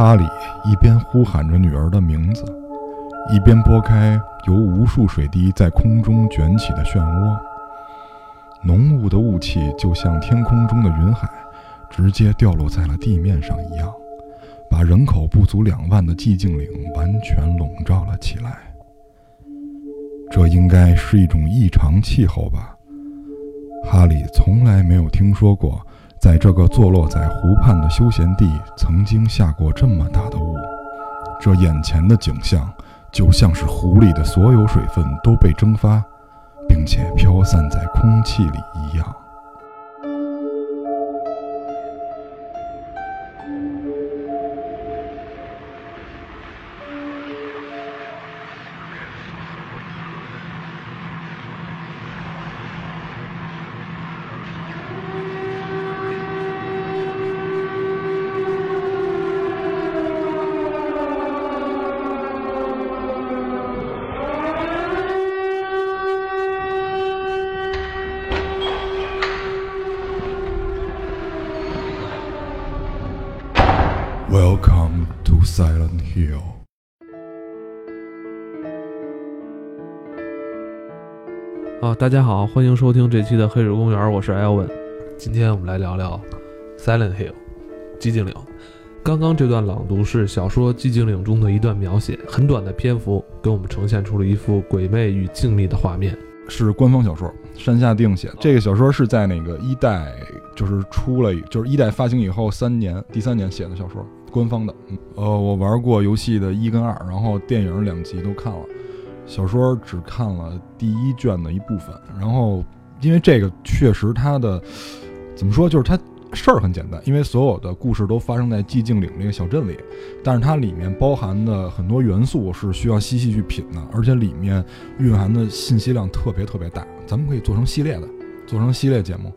哈利一边呼喊着女儿的名字，一边拨开由无数水滴在空中卷起的漩涡。浓雾的雾气就像天空中的云海，直接掉落在了地面上一样，把人口不足两万的寂静岭完全笼罩了起来。这应该是一种异常气候吧？哈利从来没有听说过。在这个坐落在湖畔的休闲地，曾经下过这么大的雾。这眼前的景象，就像是湖里的所有水分都被蒸发，并且飘散在空气里一样。大家好，欢迎收听这期的《黑水公园》，我是艾文。今天我们来聊聊《Silent Hill》寂静岭。刚刚这段朗读是小说《寂静岭》中的一段描写，很短的篇幅给我们呈现出了一幅鬼魅与静谧的画面。是官方小说，山下定写的。这个小说是在那个一代，就是出了，就是一代发行以后三年，第三年写的小说，官方的。呃，我玩过游戏的一跟二，然后电影两集都看了，小说只看了第一卷的一部分。然后，因为这个确实它的怎么说，就是它。事儿很简单，因为所有的故事都发生在寂静岭这个小镇里，但是它里面包含的很多元素是需要细细去品的，而且里面蕴含的信息量特别特别大。咱们可以做成系列的，做成系列节目，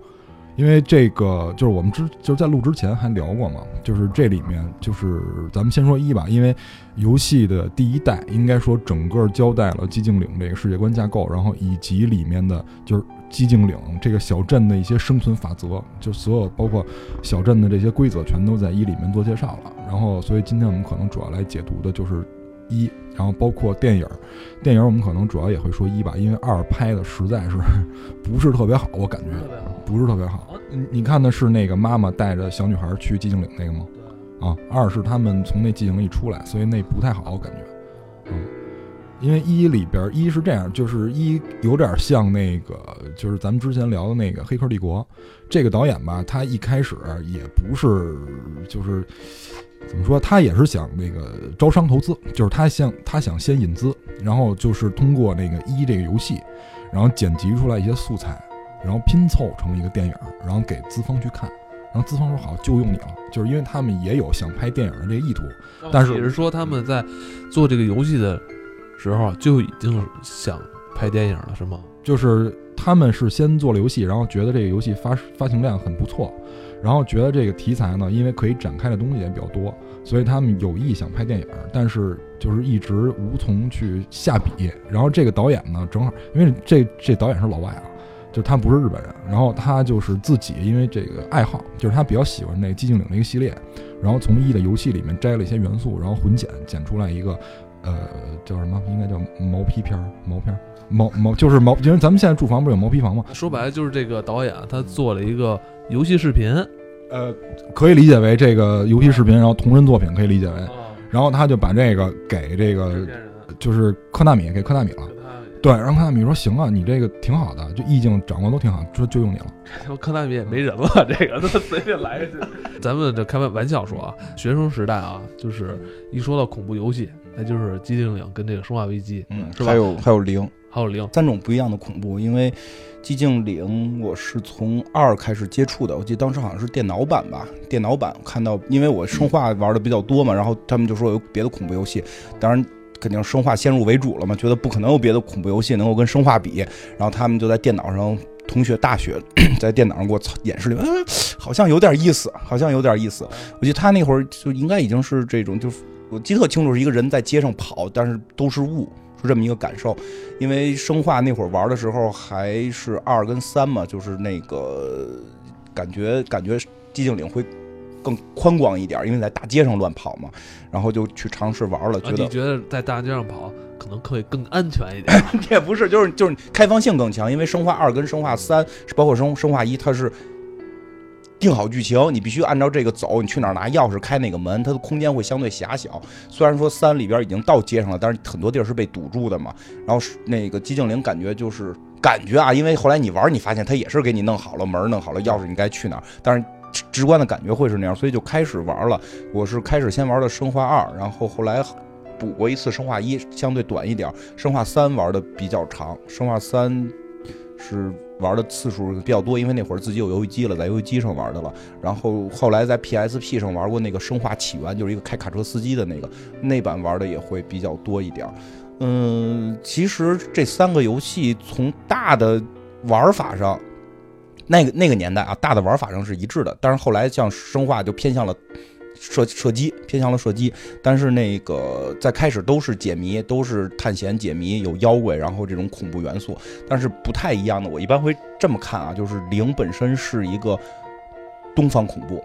因为这个就是我们之就是在录之前还聊过嘛，就是这里面就是咱们先说一吧，因为游戏的第一代应该说整个交代了寂静岭这个世界观架构，然后以及里面的就是。寂静岭这个小镇的一些生存法则，就所有包括小镇的这些规则，全都在一里面做介绍了。然后，所以今天我们可能主要来解读的就是一，然后包括电影，电影我们可能主要也会说一吧，因为二拍的实在是 不是特别好，我感觉不是特别好。你看的是那个妈妈带着小女孩去寂静岭那个吗？啊，二是他们从那寂静岭里出来，所以那不太好，我感觉，嗯。因为一里边一是这样，就是一有点像那个，就是咱们之前聊的那个《黑客帝国》，这个导演吧，他一开始也不是，就是怎么说，他也是想那个招商投资，就是他想他想先引资，然后就是通过那个一这个游戏，然后剪辑出来一些素材，然后拼凑成一个电影，然后给资方去看，然后资方说好就用你了，就是因为他们也有想拍电影的这个意图，但是也是说他们在做这个游戏的。时候就已经想拍电影了，是吗？就是他们是先做了游戏，然后觉得这个游戏发发行量很不错，然后觉得这个题材呢，因为可以展开的东西也比较多，所以他们有意想拍电影，但是就是一直无从去下笔。然后这个导演呢，正好因为这这导演是老外啊，就他不是日本人，然后他就是自己因为这个爱好，就是他比较喜欢那个寂静岭那个系列，然后从一的游戏里面摘了一些元素，然后混剪剪出来一个。呃，叫什么？应该叫毛坯片儿，毛片儿，毛毛就是毛，因为咱们现在住房不是有毛坯房吗？说白了就是这个导演他做了一个游戏视频，呃，可以理解为这个游戏视频，然后同人作品可以理解为，然后他就把这个给这个就是科纳米给科纳米了。对，然后科纳米说行啊，你这个挺好的，就意境掌握都挺好，就就用你了。科纳米也没人了，这个都随便来一句。咱们就开玩玩笑说啊，学生时代啊，就是一说到恐怖游戏，那就是寂静岭跟这个生化危机，嗯，是吧？还有还有零，还有零，三种不一样的恐怖。因为寂静岭我是从二开始接触的，我记得当时好像是电脑版吧，电脑版看到，因为我生化玩的比较多嘛，然后他们就说有别的恐怖游戏，当然。肯定生化先入为主了嘛，觉得不可能有别的恐怖游戏能够跟生化比，然后他们就在电脑上，同学大学 在电脑上给我演示里，嗯，好像有点意思，好像有点意思。我记得他那会儿就应该已经是这种，就我记得特清楚，是一个人在街上跑，但是都是雾，是这么一个感受。因为生化那会儿玩的时候还是二跟三嘛，就是那个感觉感觉寂静岭会更宽广一点，因为在大街上乱跑嘛，然后就去尝试玩了，觉啊，得你觉得在大街上跑可能会更安全一点？也不是，就是就是开放性更强，因为生化二跟生化三，包括生生化一，它是定好剧情，你必须按照这个走，你去哪儿拿钥匙开哪个门，它的空间会相对狭小。虽然说三里边已经到街上了，但是很多地儿是被堵住的嘛。然后那个寂静岭感觉就是感觉啊，因为后来你玩，你发现它也是给你弄好了门，弄好了钥匙，你该去哪儿，但是。直直观的感觉会是那样，所以就开始玩了。我是开始先玩的生化二，然后后来补过一次生化一，相对短一点。生化三玩的比较长，生化三是玩的次数比较多，因为那会儿自己有游戏机了，在游戏机上玩的了。然后后来在 PSP 上玩过那个《生化起源》，就是一个开卡车司机的那个，那版玩的也会比较多一点。嗯，其实这三个游戏从大的玩法上，那个那个年代啊，大的玩法上是一致的。但是后来像生化就偏向了射射击，偏向了射击。但是那个在开始都是解谜，都是探险解谜，有妖怪，然后这种恐怖元素。但是不太一样的，我一般会这么看啊，就是零本身是一个东方恐怖。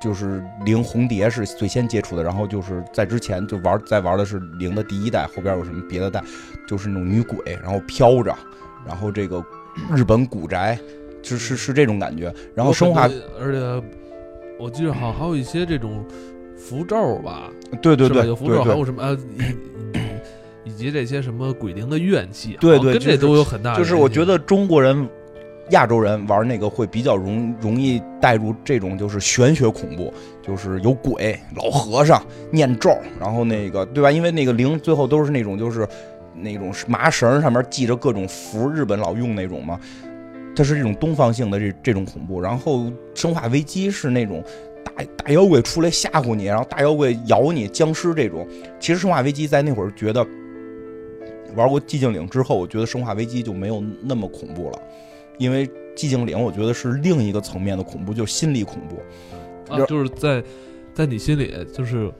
就是零红蝶是最先接触的，然后就是在之前就玩在玩的是零的第一代，后边有什么别的代，就是那种女鬼，然后飘着，然后这个日本古宅，就是是这种感觉。然后生化而且我记得好像还有一些这种符咒吧，对对对有符咒，还有什么呃，以及这些什么鬼灵的怨气，对对这都有很大。就是我觉得中国人。亚洲人玩那个会比较容容易带入这种就是玄学恐怖，就是有鬼、老和尚念咒，然后那个对吧？因为那个灵最后都是那种就是那种麻绳上面系着各种符，日本老用那种嘛。它是这种东方性的这这种恐怖。然后生化危机是那种大大妖怪出来吓唬你，然后大妖怪咬你，僵尸这种。其实生化危机在那会儿觉得玩过寂静岭之后，我觉得生化危机就没有那么恐怖了。因为寂静岭，我觉得是另一个层面的恐怖，就是心理恐怖。啊，就是在在你心里，就是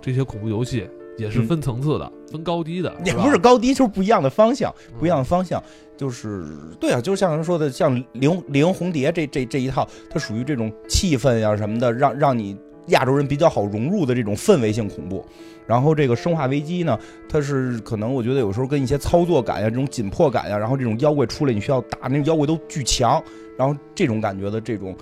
这些恐怖游戏也是分层次的，分高低的，也不是高低，就是不一样的方向，不一样的方向。就是对啊，就是像人说的，像灵灵红蝶这这这一套，它属于这种气氛呀、什么的，让让你亚洲人比较好融入的这种氛围性恐怖。然后这个生化危机呢，它是可能我觉得有时候跟一些操作感呀、这种紧迫感呀，然后这种妖怪出来你需要打，那个妖怪都巨强，然后这种感觉的这种。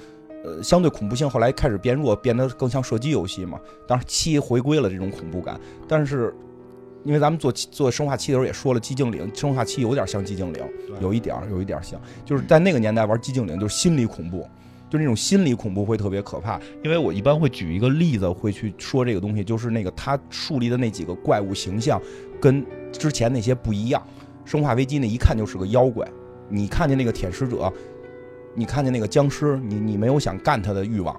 呃，相对恐怖性后来开始变弱，变得更像射击游戏嘛。当然七回归了这种恐怖感，但是因为咱们做做生化七的时候也说了，寂静岭生化七有点像寂静岭，有一点儿有一点儿像，就是在那个年代玩寂静岭就是心理恐怖，就是那种心理恐怖会特别可怕。因为我一般会举一个例子会去说这个东西，就是那个他树立的那几个怪物形象跟之前那些不一样。生化危机那一看就是个妖怪，你看见那个舔食者。你看见那个僵尸，你你没有想干他的欲望，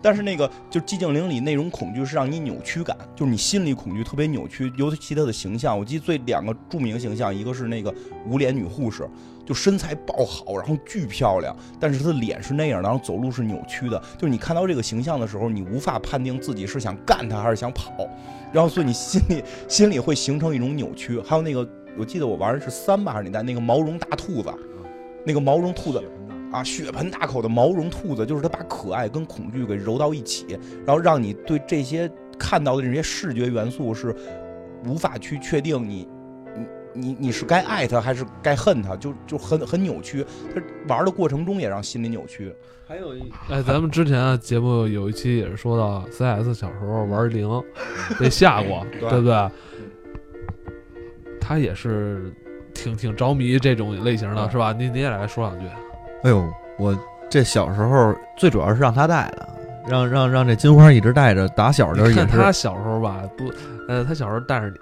但是那个就寂静岭里那种恐惧是让你扭曲感，就是你心理恐惧特别扭曲，尤其他的形象，我记得最两个著名形象，一个是那个无脸女护士，就身材爆好，然后巨漂亮，但是她的脸是那样，然后走路是扭曲的，就是你看到这个形象的时候，你无法判定自己是想干她还是想跑，然后所以你心里心里会形成一种扭曲。还有那个，我记得我玩的是三吧还是哪代，那个毛绒大兔子，那个毛绒兔子。啊，血盆大口的毛绒兔子，就是它把可爱跟恐惧给揉到一起，然后让你对这些看到的这些视觉元素是无法去确定你你你你是该爱他还是该恨他，就就很很扭曲。他玩的过程中也让心理扭曲。还有一哎，咱们之前啊节目有一期也是说到 CS 小时候玩零 被吓过，对对不对？他也是挺挺着迷这种类型的，是吧？你你也来说两句。哎呦，我这小时候最主要是让他带的，让让让这金花一直带着，打小就你是也是看他小时候吧，不，呃，他小时候带着你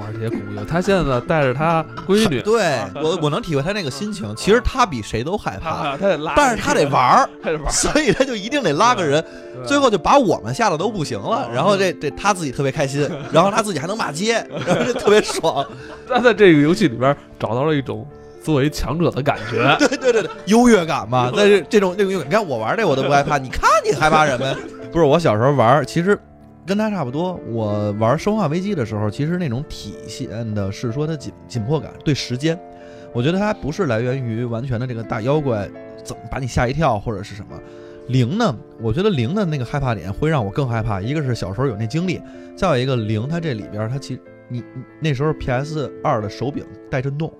玩这些恐怖游戏，他现在呢带着他闺女，对 我我能体会他那个心情。其实他比谁都害怕，他他得拉，但是他得玩儿，他得玩儿，所以他就一定得拉个人，对最后就把我们吓得都不行了。然后这这他自己特别开心，然后他自己还能骂街，然后就特别爽。他在这个游戏里边找到了一种作为强者的感觉。对对对对，优越感嘛。但是这种这种优越感，你看我玩这我都不害怕，你看你害怕什么呀？不是我小时候玩，其实跟他差不多。我玩《生化危机》的时候，其实那种体现的是说它紧紧迫感，对时间，我觉得它不是来源于完全的这个大妖怪怎么把你吓一跳或者是什么，零呢，我觉得零的那个害怕点会让我更害怕，一个是小时候有那经历，再有一个零它这里边它其实你你那时候 PS 二的手柄带震动，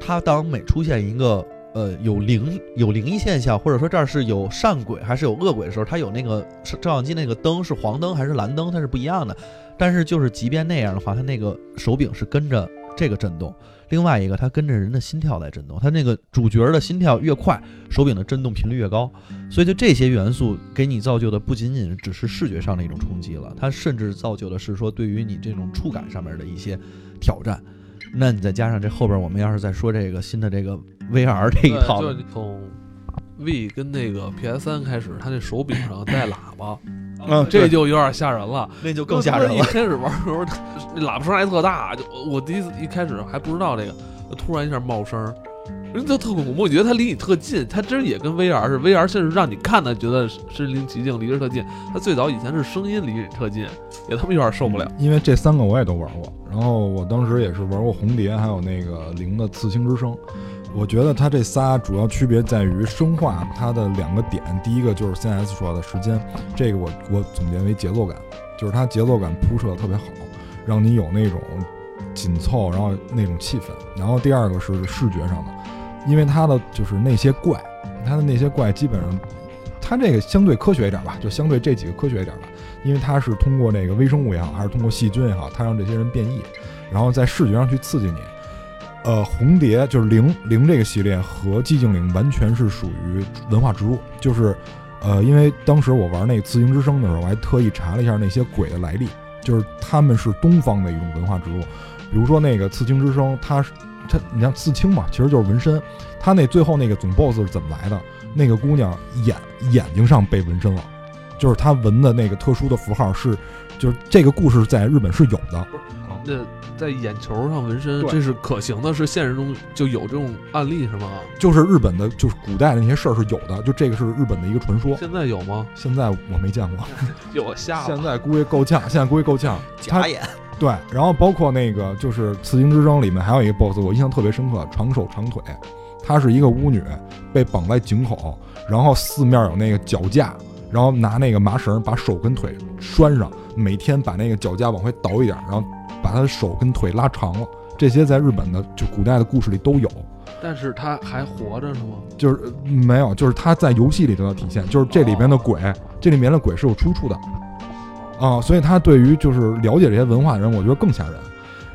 它当每出现一个呃有灵有灵异现象，或者说这儿是有善鬼还是有恶鬼的时候，它有那个照相机那个灯是黄灯还是蓝灯，它是不一样的。但是就是即便那样的话，它那个手柄是跟着这个震动。另外一个，它跟着人的心跳在震动，它那个主角的心跳越快，手柄的震动频率越高，所以就这些元素给你造就的不仅仅只是视觉上的一种冲击了，它甚至造就的是说对于你这种触感上面的一些挑战。那你再加上这后边，我们要是再说这个新的这个 VR 这一套，对就从 V 跟那个 PS 三开始，它那手柄上带喇叭，嗯，这就有点吓人了。那就更吓人了。一开始玩的时候，那喇叭声还特大，就我第一次一开始还不知道这个，突然一下冒声儿，人就特恐怖。我觉得它离你特近，它真也跟 VR 似的，VR 甚至让你看的觉得身临其境，离着特近。它最早以前是声音离你特近，也他妈有点受不了。因为这三个我也都玩过，然后我当时也是玩过红蝶，还有那个零的刺青之声。我觉得它这仨主要区别在于生化它的两个点，第一个就是 CS 说的时间，这个我我总结为节奏感，就是它节奏感铺设的特别好，让你有那种紧凑，然后那种气氛。然后第二个是视觉上的，因为它的就是那些怪，它的那些怪基本上，它这个相对科学一点吧，就相对这几个科学一点吧，因为它是通过那个微生物也好，还是通过细菌也好，它让这些人变异，然后在视觉上去刺激你。呃，红蝶就是零零这个系列和寂静岭完全是属于文化植入，就是，呃，因为当时我玩那个刺青之声的时候，我还特意查了一下那些鬼的来历，就是他们是东方的一种文化植入，比如说那个刺青之声，它是是它，你像刺青嘛，其实就是纹身，他那最后那个总 boss 是怎么来的？那个姑娘眼眼睛上被纹身了，就是她纹的那个特殊的符号是，就是这个故事在日本是有的，那在眼球上纹身，这是可行的，是现实中就有这种案例是吗？就是日本的，就是古代的那些事儿是有的，就这个是日本的一个传说。现在有吗？现在我没见过，有我吓现。在估计够呛，现在估计够呛。假眼，对，然后包括那个就是《刺青之争》里面还有一个 BOSS，我印象特别深刻，长手长腿，她是一个巫女，被绑在井口，然后四面有那个脚架，然后拿那个麻绳把手跟腿拴上，每天把那个脚架往回倒一点，然后把她的手跟腿拉长了。这些在日本的就古代的故事里都有，但是他还活着是吗？就是呃没有，就是他在游戏里得到体现，就是这里边的鬼，这里面的鬼是有出处的，啊，所以他对于就是了解这些文化的人，我觉得更吓人。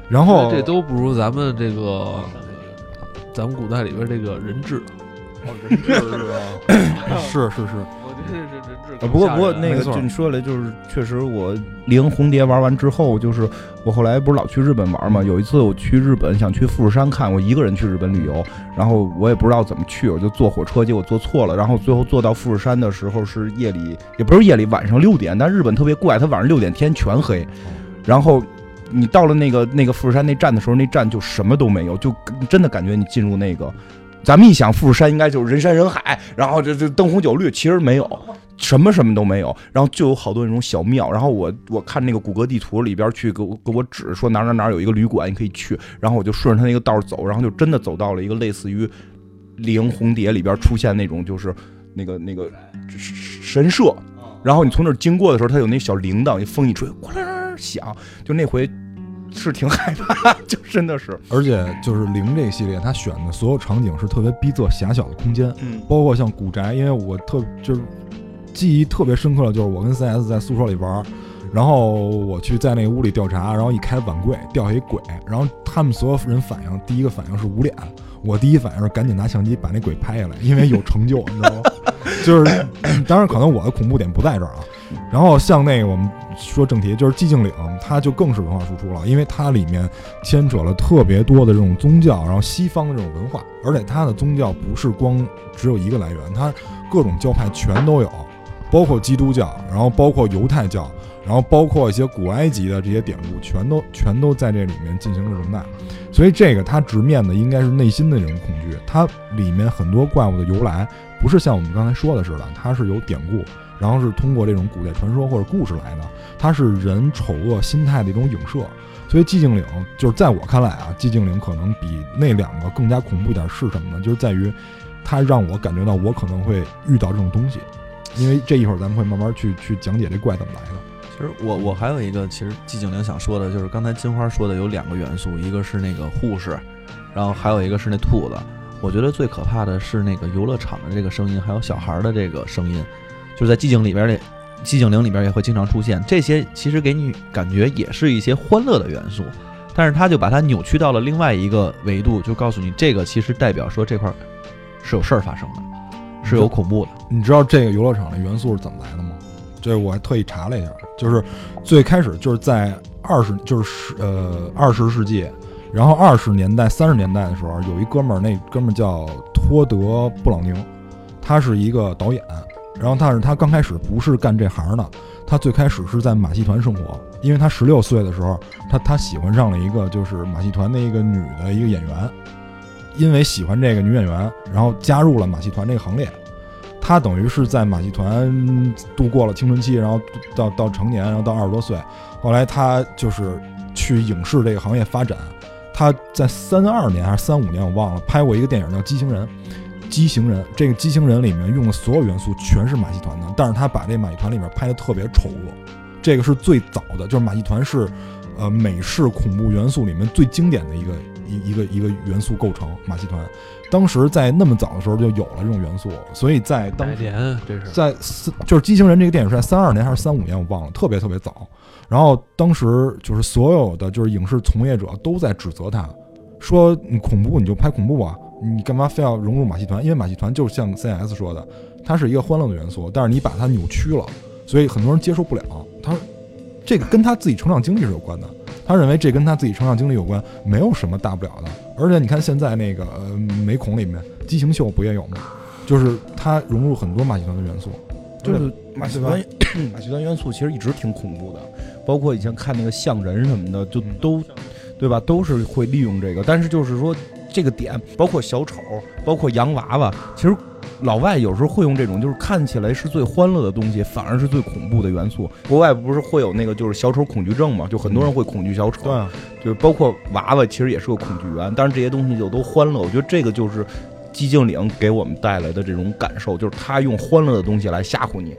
然后这都不如咱们这个，咱们古代里边这个人质。哦，人质是吧？是是是，我觉得这人质呃，更不过不过那个就你说了，就是确实我零红蝶玩完之后，就是我后来不是老去日本玩嘛，有一次我去日本想去富士山看，我一个人去日本旅游，然后我也不知道怎么去，我就坐火车，结果坐错了，然后最后坐到富士山的时候是夜里，也不是夜里，晚上六点，但日本特别怪，它晚上六点天全黑，然后。你到了那个那个富士山那站的时候，那站就什么都没有，就真的感觉你进入那个，咱们一想富士山应该就是人山人海，然后这这灯红酒绿，其实没有，什么什么都没有，然后就有好多那种小庙，然后我我看那个谷歌地图里边去给我给我指说哪哪哪有一个旅馆你可以去，然后我就顺着他那个道走，然后就真的走到了一个类似于《灵红蝶》里边出现那种就是那个那个神社，然后你从那儿经过的时候，它有那小铃铛，一风一吹，哗啦啦响，就那回是挺害怕，就真的是，而且就是零这个系列，它选的所有场景是特别逼仄狭小的空间，嗯。包括像古宅，因为我特就是记忆特别深刻的就是我跟 CS 在宿舍里玩，然后我去在那个屋里调查，然后一开碗柜掉下一鬼，然后他们所有人反应，第一个反应是捂脸，我第一反应是赶紧拿相机把那鬼拍下来，因为有成就，你知道吗？就是当然可能我的恐怖点不在这儿啊。然后像那个我们说正题，就是寂静岭，它就更是文化输出了，因为它里面牵扯了特别多的这种宗教，然后西方的这种文化，而且它的宗教不是光只有一个来源，它各种教派全都有，包括基督教，然后包括犹太教，然后包括一些古埃及的这些典故，全都全都在这里面进行了容纳。所以这个它直面的应该是内心的这种恐惧，它里面很多怪物的由来不是像我们刚才说的似的，它是有典故，然后是通过这种古代传说或者故事来的，它是人丑恶心态的一种影射。所以寂静岭就是在我看来啊，寂静岭可能比那两个更加恐怖一点是什么呢？就是在于它让我感觉到我可能会遇到这种东西，因为这一会儿咱们会慢慢去去讲解这怪怎么来的。其实我我还有一个，其实寂静岭想说的就是刚才金花说的有两个元素，一个是那个护士，然后还有一个是那兔子。我觉得最可怕的是那个游乐场的这个声音，还有小孩的这个声音，就是在寂静里边的寂静岭里边也会经常出现。这些其实给你感觉也是一些欢乐的元素，但是他就把它扭曲到了另外一个维度，就告诉你这个其实代表说这块是有事儿发生的，是有恐怖的。你知道这个游乐场的元素是怎么来的吗？这我还特意查了一下，就是最开始就是在二十就是十呃二十世纪，然后二十年代三十年代的时候，有一哥们儿，那哥们儿叫托德·布朗宁，他是一个导演，然后但是他刚开始不是干这行的，他最开始是在马戏团生活，因为他十六岁的时候，他他喜欢上了一个就是马戏团的一个女的一个演员，因为喜欢这个女演员，然后加入了马戏团这个行列。他等于是在马戏团度过了青春期，然后到到成年，然后到二十多岁，后来他就是去影视这个行业发展。他在三二年还是三五年，我忘了，拍过一个电影叫《畸形人》。畸形人这个畸形人里面用的所有元素全是马戏团的，但是他把这马戏团里面拍的特别丑恶。这个是最早的，就是马戏团是，呃，美式恐怖元素里面最经典的一个一一个一个元素构成。马戏团当时在那么早的时候就有了这种元素，所以在当年这是？在四就是《畸形人》这个电影是在三二年还是三五年，我忘了，特别特别早。然后当时就是所有的就是影视从业者都在指责他，说你恐怖你就拍恐怖啊，你干嘛非要融入马戏团？因为马戏团就像 CS 说的，它是一个欢乐的元素，但是你把它扭曲了，所以很多人接受不了。他这个跟他自己成长经历是有关的，他认为这跟他自己成长经历有关，没有什么大不了的。而且你看现在那个呃美恐里面畸形秀不也有吗？就是他融入很多马戏团的元素，就是马戏团，马戏团元素其实一直挺恐怖的，包括以前看那个像人什么的，就都，对吧？都是会利用这个。但是就是说这个点，包括小丑，包括洋娃娃，其实老外有时候会用这种，就是看起来是最欢乐的东西，反而是最恐怖的元素。国外不是会有那个就是小丑恐惧症嘛？就很多人会恐惧小丑，对，就是包括娃娃，其实也是个恐惧源。但是这些东西就都欢乐，我觉得这个就是寂静岭给我们带来的这种感受，就是他用欢乐的东西来吓唬你。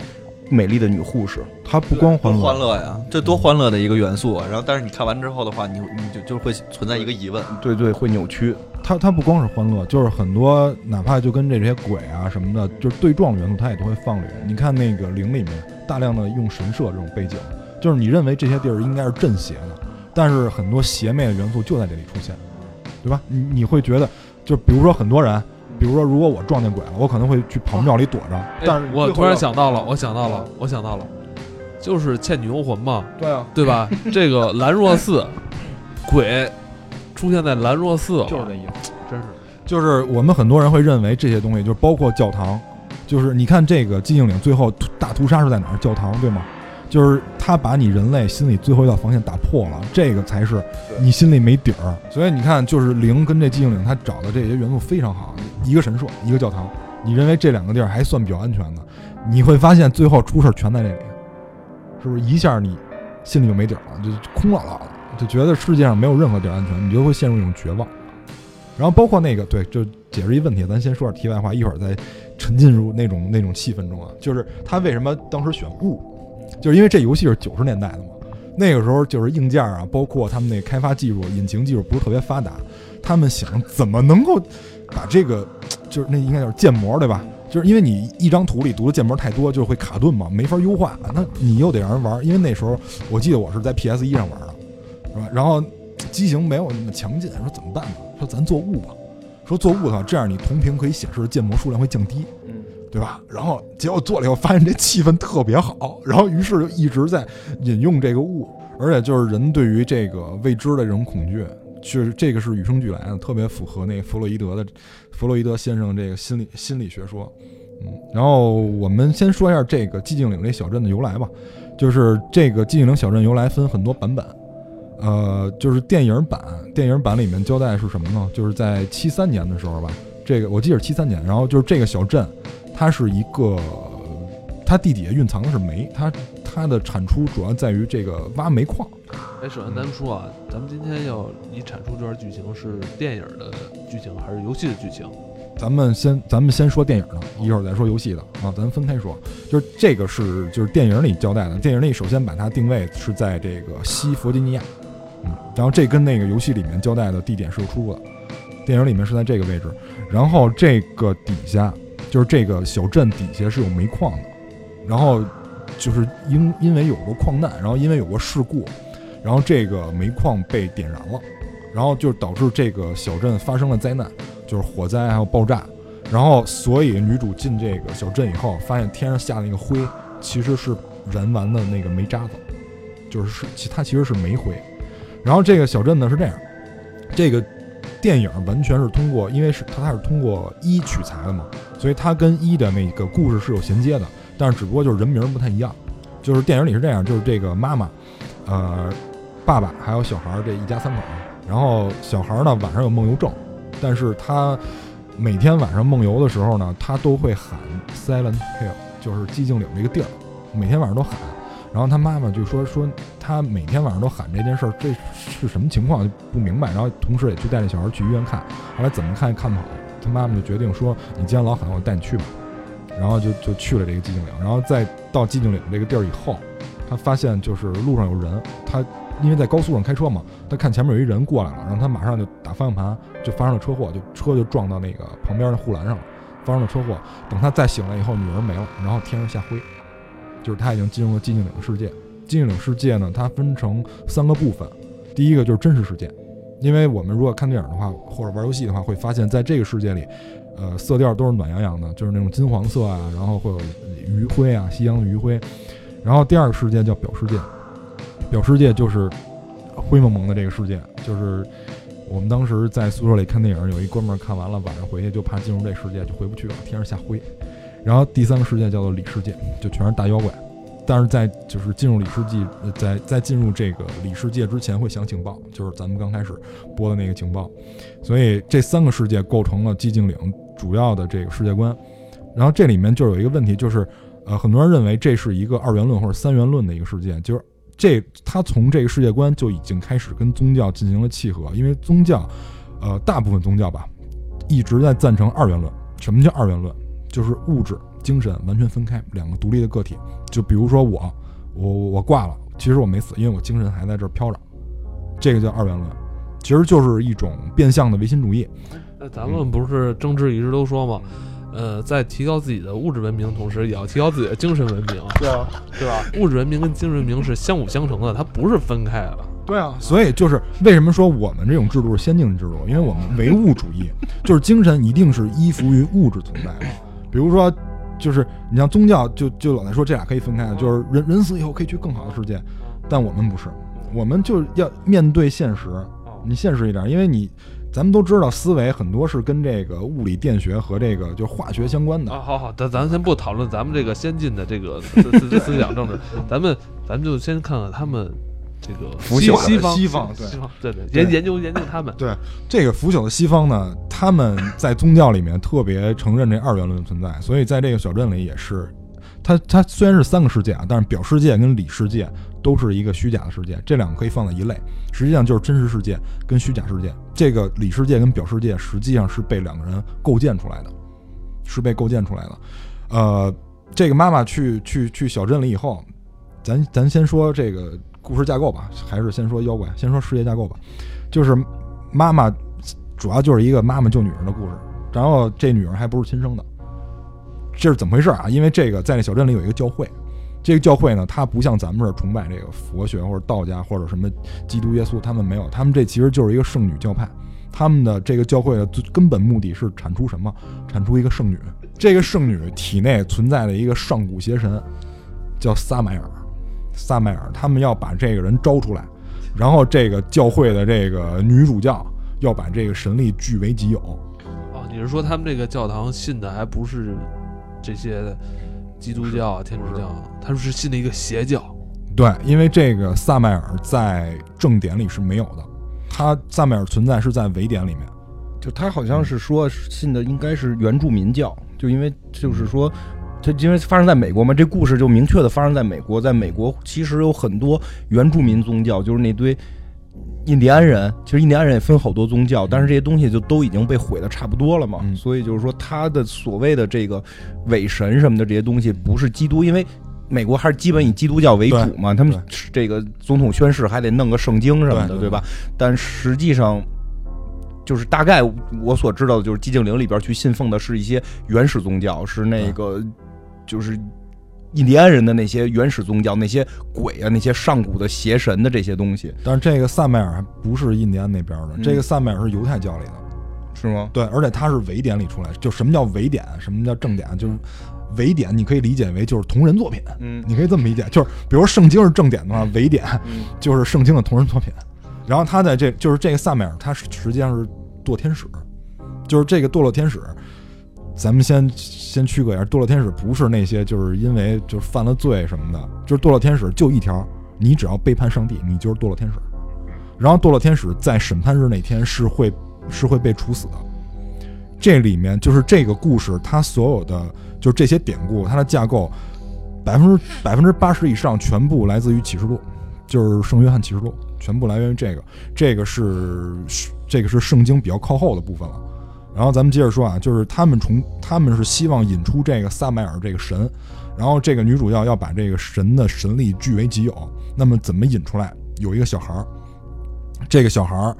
美丽的女护士，她不光欢乐，欢乐呀，这多欢乐的一个元素啊！然后，但是你看完之后的话，你你就就会存在一个疑问，对对，会扭曲。它它不光是欢乐，就是很多哪怕就跟这些鬼啊什么的，就是对撞元素，它也都会放里面。你看那个灵里面大量的用神社这种背景，就是你认为这些地儿应该是镇邪的，但是很多邪魅的元素就在这里出现，对吧？你你会觉得，就比如说很多人，比如说如果我撞见鬼了，我可能会去跑庙里躲着，但是哎我突然想到了，我想到了，我想到了，就是《倩女幽魂》嘛，对啊，对吧？这个兰若寺鬼出现在兰若寺，就是这意思。真是就是我们很多人会认为这些东西，就是包括教堂，就是你看这个寂静岭最后大屠杀是在哪儿？教堂对吗？就是他把你人类心里最后一道防线打破了，这个才是你心里没底儿。所以你看，就是灵跟这寂静岭，他找的这些元素非常好，一个神社，一个教堂。你认为这两个地儿还算比较安全的，你会发现最后出事儿全在这里，是不是？一下你心里就没底儿了，就空落落的，就觉得世界上没有任何地儿安全，你就会陷入一种绝望。然后包括那个对，就解释一问题，咱先说点题外话，一会儿再沉浸入那种那种气氛中啊。就是他为什么当时选雾，就是因为这游戏是九十年代的嘛，那个时候就是硬件啊，包括他们那开发技术、引擎技术不是特别发达，他们想怎么能够把这个，就是那应该叫建模对吧？就是因为你一张图里读的建模太多，就会卡顿嘛，没法优化。那你又得让人玩，因为那时候我记得我是在 PS 一上玩的，是吧？然后机型没有那么强劲，说怎么办呢？说咱做雾吧，说做雾的话，这样你同屏可以显示的建模数量会降低，对吧？然后结果做了以后，发现这气氛特别好，然后于是就一直在引用这个物，而且就是人对于这个未知的这种恐惧，就是这个是与生俱来的，特别符合那个弗洛伊德的弗洛伊德先生这个心理心理学说。嗯，然后我们先说一下这个寂静岭这小镇的由来吧，就是这个寂静岭小镇由来分很多版本。呃，就是电影版，电影版里面交代是什么呢？就是在七三年的时候吧，这个我记得是七三年。然后就是这个小镇，它是一个，它地底下蕴藏的是煤，它它的产出主要在于这个挖煤矿。哎，首先咱们说啊，咱们今天要你产出这段剧情是电影的剧情还是游戏的剧情？咱们先咱们先说电影的，一会儿再说游戏的啊，咱分开说。就是这个是就是电影里交代的，电影里首先把它定位是在这个西弗吉尼亚，嗯，然后这跟那个游戏里面交代的地点是有出入的，电影里面是在这个位置，然后这个底下就是这个小镇底下是有煤矿的，然后就是因因为有过矿难，然后因为有过事故，然后这个煤矿被点燃了，然后就导致这个小镇发生了灾难，就是火灾还有爆炸，然后所以女主进这个小镇以后，发现天上下那个灰其实是燃完的那个煤渣子，就是是其它其实是煤灰，然后这个小镇呢是这样，这个电影完全是通过，因为是它它是通过一取材的嘛，所以它跟一的那个故事是有衔接的，但是只不过就是人名不太一样，就是电影里是这样，就是这个妈妈，呃，爸爸还有小孩儿这一家三口，然后小孩儿呢晚上有梦游症，但是他每天晚上梦游的时候呢，他都会喊 Silent Hill，就是寂静岭这个地儿，每天晚上都喊。然后他妈妈就说说他每天晚上都喊这件事儿，这是什么情况就不明白。然后同时也去带那小孩去医院看，后来怎么看也看不好，他妈妈就决定说你既然老喊，我带你去吧。然后就就去了这个寂静岭，然后再到寂静岭这个地儿以后，他发现就是路上有人，他因为在高速上开车嘛，他看前面有一人过来了，然后他马上就打方向盘，就发生了车祸，就车就撞到那个旁边的护栏上了，发生了车祸。等他再醒来以后，女儿没了，然后天上下灰，就是他已经进入了寂静岭的世界。寂静岭世界呢，它分成三个部分，第一个就是真实世界，因为我们如果看电影的话，或者玩游戏的话，会发现在这个世界里，呃，色调都是暖洋洋的，就是那种金黄色啊，然后会有余晖啊，夕阳的余晖。然后第二个世界叫表世界，表世界就是灰蒙蒙的这个世界，就是我们当时在宿舍里看电影，有一哥们儿看完了，晚上回去就怕进入这世界，就回不去了，天上下灰。然后第三个世界叫做里世界，就全是大妖怪。但是在就是进入里世界，在在进入这个里世界之前会响警报，就是咱们刚开始播的那个警报。所以这三个世界构成了寂静岭主要的这个世界观。然后这里面就有一个问题，就是呃，很多人认为这是一个二元论或者三元论的一个世界，就是这他从这个世界观就已经开始跟宗教进行了契合，因为宗教，呃，大部分宗教吧，一直在赞成二元论。什么叫二元论？就是物质、精神完全分开，两个独立的个体。就比如说我，我我挂了，其实我没死，因为我精神还在这儿飘着，这个叫二元论，其实就是一种变相的唯心主义。那咱们不是政治一直都说嘛，呃，在提高自己的物质文明的同时，也要提高自己的精神文明，对啊，对吧？物质文明跟精神文明是相辅相成的，它不是分开的。对啊，所以就是为什么说我们这种制度是先进的制度，因为我们唯物主义，就是精神一定是依附于物质存在的。比如说，就是你像宗教，就就老在说这俩可以分开的，就是人人死以后可以去更好的世界，但我们不是，我们就要面对现实，你现实一点，因为你咱们都知道，思维很多是跟这个物理、电学和这个就化学相关的。啊，好好，咱咱先不讨论咱们这个先进的这个思思思想政治，咱们咱们就先看看他们这个腐朽的西方西方对西方对对研研究研究他们。对这个腐朽的西方呢，他们在宗教里面特别承认这二元论的存在，所以在这个小镇里也是，它它虽然是三个世界啊，但是表世界跟里世界都是一个虚假的世界，这两个可以放在一类，实际上就是真实世界跟虚假世界。这个里世界跟表世界实际上是被两个人构建出来的，是被构建出来的。呃，这个妈妈去去去小镇里以后，咱咱先说这个故事架构吧，还是先说妖怪，先说世界架构吧。就是妈妈主要就是一个妈妈救女儿的故事，然后这女儿还不是亲生的，这是怎么回事啊？因为这个在那小镇里有一个教会，这个教会呢，它不像咱们这儿崇拜这个佛学或者道家或者什么基督耶稣，他们没有，他们这其实就是一个圣女教派。他们的这个教会的最根本目的是产出什么？产出一个圣女。这个圣女体内存在的一个上古邪神，叫撒玛尔。撒麦尔，他们要把这个人招出来，然后这个教会的这个女主教要把这个神力据为己有。哦，你是说他们这个教堂信的还不是这些基督教啊、天主教啊，他们是信的一个邪教。对，因为这个萨麦尔在正典里是没有的，他萨麦尔存在是在伪典里面。就他好像是说信的应该是原住民教，就因为就是说，它因为发生在美国嘛，这故事就明确的发生在美国，在美国其实有很多原住民宗教，就是那堆印第安人，其实印第安人也分好多宗教，但是这些东西就都已经被毁的差不多了嘛。嗯所以就是说，他的所谓的这个伪神什么的这些东西，不是基督，因为美国还是基本以基督教为主嘛。他们这个总统宣誓还得弄个圣经什么的，对对吧？但实际上。就是大概我所知道的，就是寂静岭里边去信奉的是一些原始宗教，是那个就是印第安人的那些原始宗教，那些鬼啊，那些上古的邪神的这些东西，但是这个萨麦尔还不是印第安那边的，嗯这个萨麦尔是犹太教里的。是吗？对，而且他是伪典里出来，就什么叫伪典，什么叫正典，就是伪典，你可以理解为就是同人作品，嗯你可以这么理解，就是比如圣经是正典的话，伪典嗯就是圣经的同人作品。然后他在这就是这个萨麦尔，他是实际上是堕天使，就是这个堕落天使。咱们先先区隔一下，堕落天使不是那些就是因为就是犯了罪什么的，就是堕落天使就一条，你只要背叛上帝，你就是堕落天使。然后堕落天使在审判日那天是会是会被处死的。这里面就是这个故事，它所有的就这些典故，它的架构百分之百分之八十以上全部来自于启示录，就是圣约翰启示录，全部来源于这个。这个是这个是圣经比较靠后的部分了。然后咱们接着说啊，就是他们从他们是希望引出这个萨麦尔这个神，然后这个女主要要把这个神的神力据为己有。那么怎么引出来？有一个小孩儿，这个小孩儿，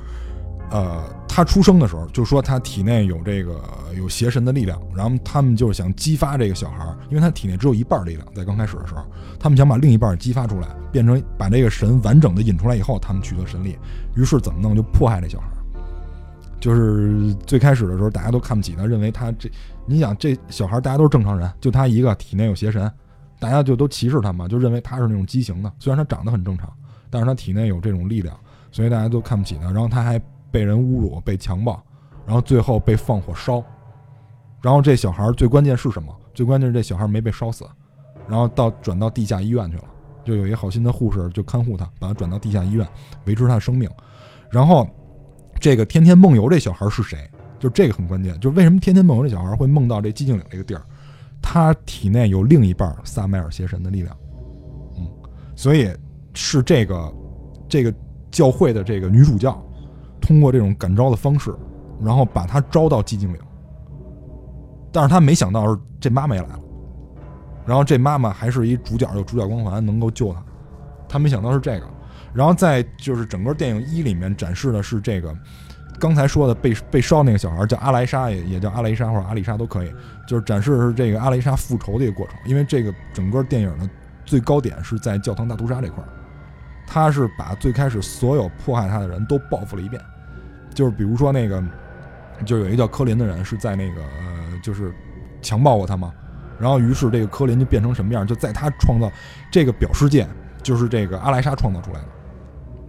呃，他出生的时候就说他体内有这个有邪神的力量，然后他们就是想激发这个小孩儿，因为他体内只有一半力量，在刚开始的时候，他们想把另一半激发出来，变成把这个神完整的引出来以后，他们取得神力。于是怎么弄？就迫害这小孩儿。就是最开始的时候，大家都看不起他，认为他这，你想这小孩大家都是正常人，就他一个体内有邪神，大家就都歧视他嘛，就认为他是那种畸形的。虽然他长得很正常，但是他体内有这种力量，所以大家都看不起他。然后他还被人侮辱、被强暴，然后最后被放火烧。然后这小孩最关键是什么？最关键是这小孩没被烧死，然后到转到地下医院去了，就有一个好心的护士就看护他，把他转到地下医院，维持他的生命。然后这个天天梦游这小孩是谁？就这个很关键，就为什么天天梦游这小孩会梦到这寂静岭这个地儿？他体内有另一半萨麦尔邪神的力量，嗯，所以是这个这个教会的这个女主教通过这种感召的方式，然后把他招到寂静岭。但是他没想到是这妈妈也来了，然后这妈妈还是一主角，有主角光环，能够救他。他没想到是这个，然后在就是整个电影一里面展示的是这个刚才说的被被烧那个小孩叫阿莱莎，也也叫阿雷莎或者阿里莎都可以，就是展示的是这个阿雷莎复仇的一个过程。因为这个整个电影的最高点是在教堂大屠杀这块儿，他是把最开始所有迫害他的人都报复了一遍，就是比如说那个，就有一个叫科林的人是在那个呃，就是强暴过他嘛，然后于是这个科林就变成什么样？就在他创造这个表世界，就是这个阿莱莎创造出来的，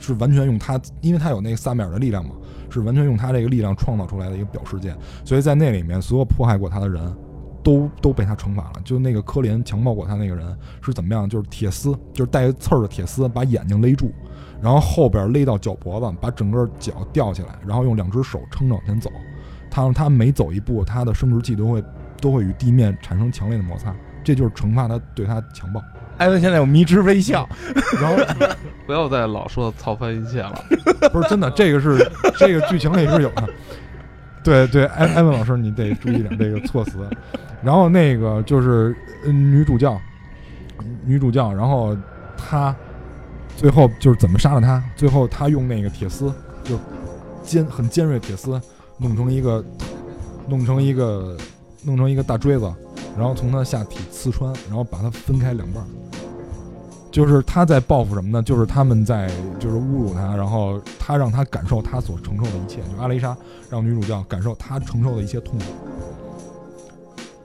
是完全用他，因为他有那个萨米尔的力量嘛，是完全用他这个力量创造出来的一个表世界，所以在那里面所有迫害过他的人。都都被他惩罚了。就那个科林强暴过他那个人是怎么样？就是铁丝，就是带刺儿的铁丝，把眼睛勒住，然后后边勒到脚脖子，把整个脚吊起来，然后用两只手撑着往前走。他让他每走一步，他的生殖器都会都会与地面产生强烈的摩擦，这就是惩罚他对他强暴。艾文现在有迷之微笑，然后 不要再老说操翻一切了。不是真的，这个是这个剧情里是有的。对对，艾艾文老师，你得注意点这个措辞。然后那个就是呃女主教，女主教，然后她最后就是怎么杀了她？最后她用那个铁丝，就尖很尖锐铁丝，弄成一个弄成一个弄成一个大锥子，然后从她下体刺穿，然后把它分开两半儿。就是他在报复什么呢？就是他们在就是侮辱他，然后他让他感受他所承受的一切。就阿雷莎让女主教感受她承受的一切痛苦，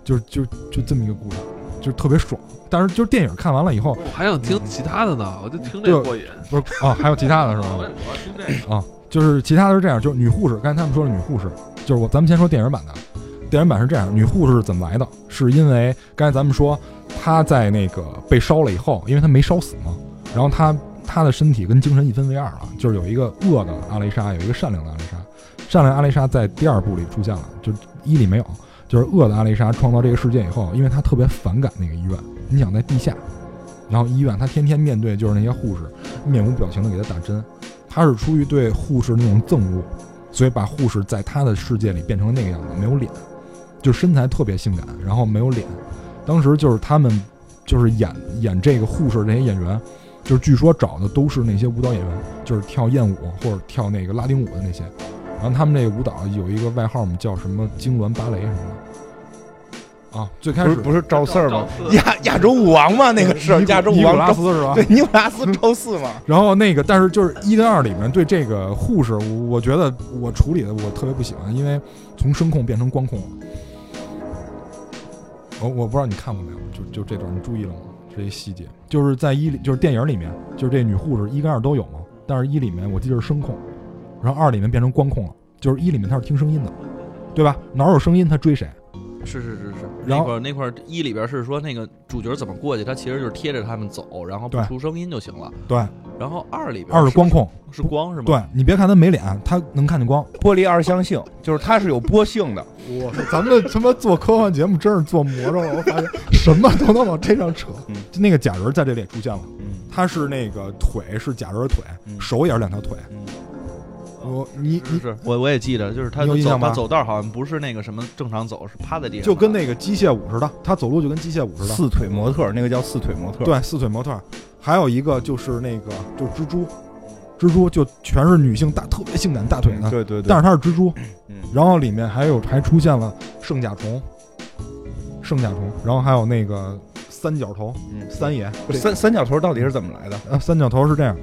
就是就就这么一个故事，就是特别爽。但是就是电影看完了以后，我还想听其他的呢，我就听对这过瘾。不是啊，还有其他的是吧？我我要听这个。啊，就是其他的是这样，就是女护士，刚才他们说的女护士，就是我咱们先说电影版的，电影版是这样，女护士是怎么来的？是因为刚才咱们说她在那个被烧了以后，因为她没烧死嘛，然后她她的身体跟精神一分为二了，就是有一个恶的阿雷莎，有一个善良的阿雷莎，善良阿雷莎在第二部里出现了，就一里没有，就是恶的阿雷莎创造这个世界以后，因为她特别反感那个医院，你想在地下，然后医院她天天面对就是那些护士面无表情的给她打针。她是出于对护士那种憎恶，所以把护士在他的世界里变成了那个样子，没有脸，就身材特别性感，然后没有脸。当时就是他们就是演演这个护士这些演员，就是据说找的都是那些舞蹈演员，就是跳艳舞或者跳那个拉丁舞的那些。然后他们这个舞蹈有一个外号嘛，叫什么“痉挛芭蕾”什么的。啊，最开始不是不是赵四儿吗亚亚洲舞王嘛？那个是亚洲舞尼古王拉斯是吧？对，尼古拉斯赵四嘛。然后那个，但是就是一跟二里面对这个护士，我我觉得我处理的我特别不喜欢，因为从声控变成光控了。我我不知道你看过没有，就就这段你注意了吗？这些细节，就是在一里就是电影里面，就是这女护士一跟二都有嘛，但是一里面我记得是声控，然后二里面变成光控了，就是一里面她是听声音的，对吧？哪有声音她追谁？是是是是，然后那块儿那块儿一里边是说那个主角怎么过去，他其实就是贴着他们走，然后不对出声音就行了。对，然后二里边二是光控，是光是吗？对你别看他没脸，他能看见光。玻璃二象性，就是它是有波性的。我说咱们他妈做科幻节目真是做魔怔了，我发现什么都能往这上扯。嗯就那个假人在这里也出现了，嗯他是那个腿是假人的腿，嗯手也是两条腿。嗯我你你是是，我我也记得，就是他你有印象吧走他走道好像不是那个什么正常走，是趴在地上的，就跟那个机械舞似的，他走路就跟机械舞似的。四腿模特，那个叫四腿模特。，对，四腿模特。还有一个就是那个就蜘蛛，蜘蛛就全是女性大特别性感大腿的，对对对。但是它是蜘蛛。嗯 然后里面还有还出现了圣甲虫，圣甲虫，然后还有那个三角头嗯三爷，三三角头到底是怎么来的？呃，三角头是这样，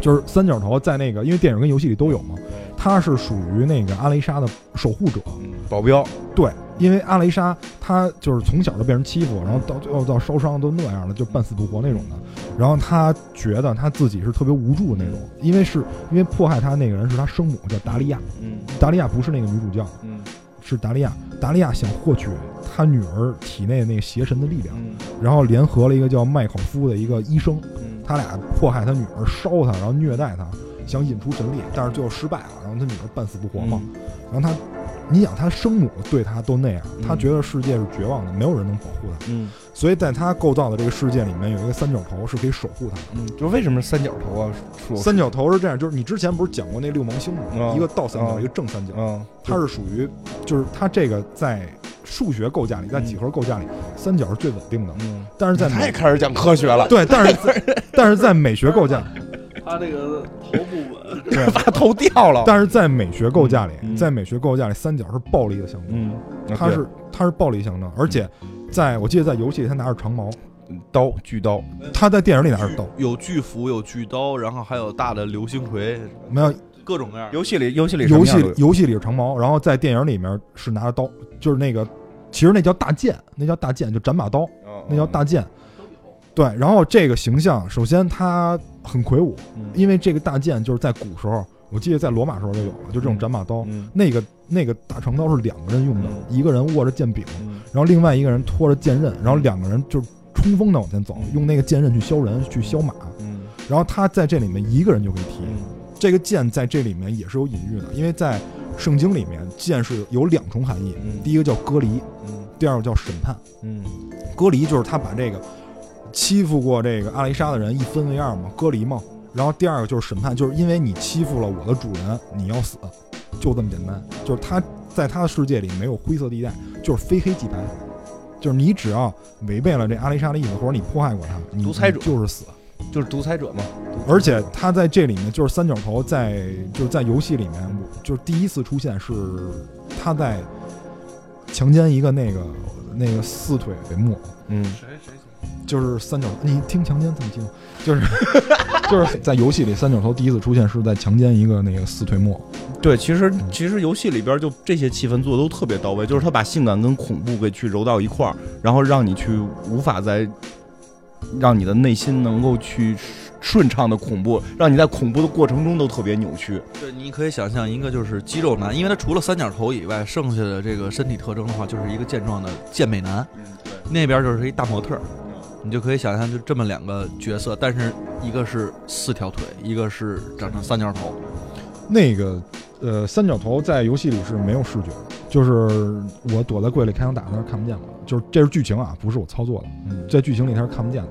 就是三角头在那个，因为电影跟游戏里都有嘛，他是属于那个阿雷莎的守护者。嗯，保镖。对，因为阿雷莎她就是从小就被人欺负，然后到最后到烧伤都那样了，就半死不活那种的。然后他觉得他自己是特别无助的那种，因为是因为迫害他那个人是他生母，叫达利亚。嗯达利亚不是那个女主教，嗯是达利亚。达利亚想获取他女儿体内那个邪神的力量，嗯然后联合了一个叫麦考夫的一个医生，嗯他俩迫害他女儿，烧他，然后虐待他，想引出神力，但是最后失败了，然后他女儿半死不活嘛。然后他，你想他生母对他都那样，嗯。他觉得世界是绝望的，没有人能保护他，嗯所以在他构造的这个世界里面有一个三角头是可以守护他的。嗯，就为什么是三角头啊？说三角头是这样，就是你之前不是讲过那六芒星吗？嗯一个倒三角，嗯一个正三角，嗯，它是属于，就是它这个在数学构架里，在几何构架里，三角是最稳定的。嗯，但是在美他也开始讲科学了，对，但是 但是在美学构架，他这个头不稳，对，把头掉了。但是在美学构架里，嗯在美学构架里，三角是暴力的象征，嗯，它是它是暴力象征，而且在我记得在游戏里他拿着长矛，刀巨刀，他在电影里拿着刀，有巨斧，有巨刀，然后还有大的流星锤，没有各种各样。游戏里游戏里游戏里游戏里是长矛，然后在电影里面是拿着刀，就是那个其实那叫大剑，那叫大剑，就斩马刀，哦那叫大剑。对，然后这个形象，首先他很魁梧，嗯因为这个大剑就是在古时候，我记得在罗马时候就有了，就这种斩马刀。嗯那个那个大长刀是两个人用的，嗯一个人握着剑柄，嗯然后另外一个人拖着剑刃，然后两个人就是冲锋的往前走，嗯用那个剑刃去削人、去削马。嗯然后他在这里面一个人就可以提，嗯这个剑在这里面也是有隐喻的，因为在圣经里面剑是有两重含义，嗯第一个叫割离，嗯第二个叫审判。嗯割离就是他把这个欺负过这个阿雷莎的人一分为二嘛，割离嘛。然后第二个就是审判，就是因为你欺负了我的主人，你要死，就这么简单。就是他在他的世界里没有灰色地带，就是非黑即白，就是你只要违背了这阿丽莎的意思，或者你迫害过他，你独裁者就是死。就是独裁者嘛。而且他在这里面就是三角头在就是在游戏里面，就是第一次出现是他在强奸一个那个那个四腿木偶，嗯谁谁就是三角，你听强奸这么听，就是就是在游戏里三角头第一次出现是在强奸一个那个四腿木，对，其实其实游戏里边就这些气氛做的都特别到位，就是他把性感跟恐怖给去揉到一块儿，然后让你去无法在让你的内心能够去顺畅的恐怖，让你在恐怖的过程中都特别扭曲。对，你可以想象一个就是肌肉男，因为他除了三角头以外，剩下的这个身体特征的话，就是一个健壮的健美男，嗯，对，那边就是一大模特儿，你就可以想象就这么两个角色，但是一个是四条腿，一个是长成三角头。那个呃三角头在游戏里是没有视觉的，就是我躲在柜里开枪打他是看不见的，就是这是剧情啊，不是我操作的，嗯在剧情里他是看不见的。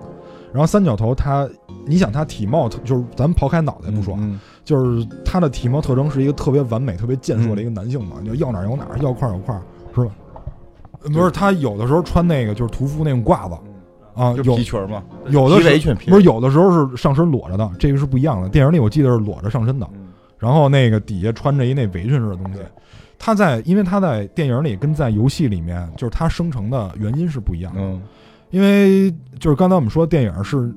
然后三角头他，你想他体貌特就是咱们刨开脑袋不说啊，嗯就是他的体貌特征是一个特别完美、特别健硕的一个男性嘛，就要哪儿有哪儿，要块儿有块儿，是吧？呃不是他有的时候穿那个就是屠夫那种褂子啊，就有皮裙嘛，有的时候皮围裙，皮不是有的时候是上身裸着的，这个是不一样的。电影里我记得是裸着上身的，嗯然后那个底下穿着一那围裙似的东西对。他在，因为他在电影里跟在游戏里面，就是他生成的原因是不一样的。嗯因为就是刚才我们说，电影是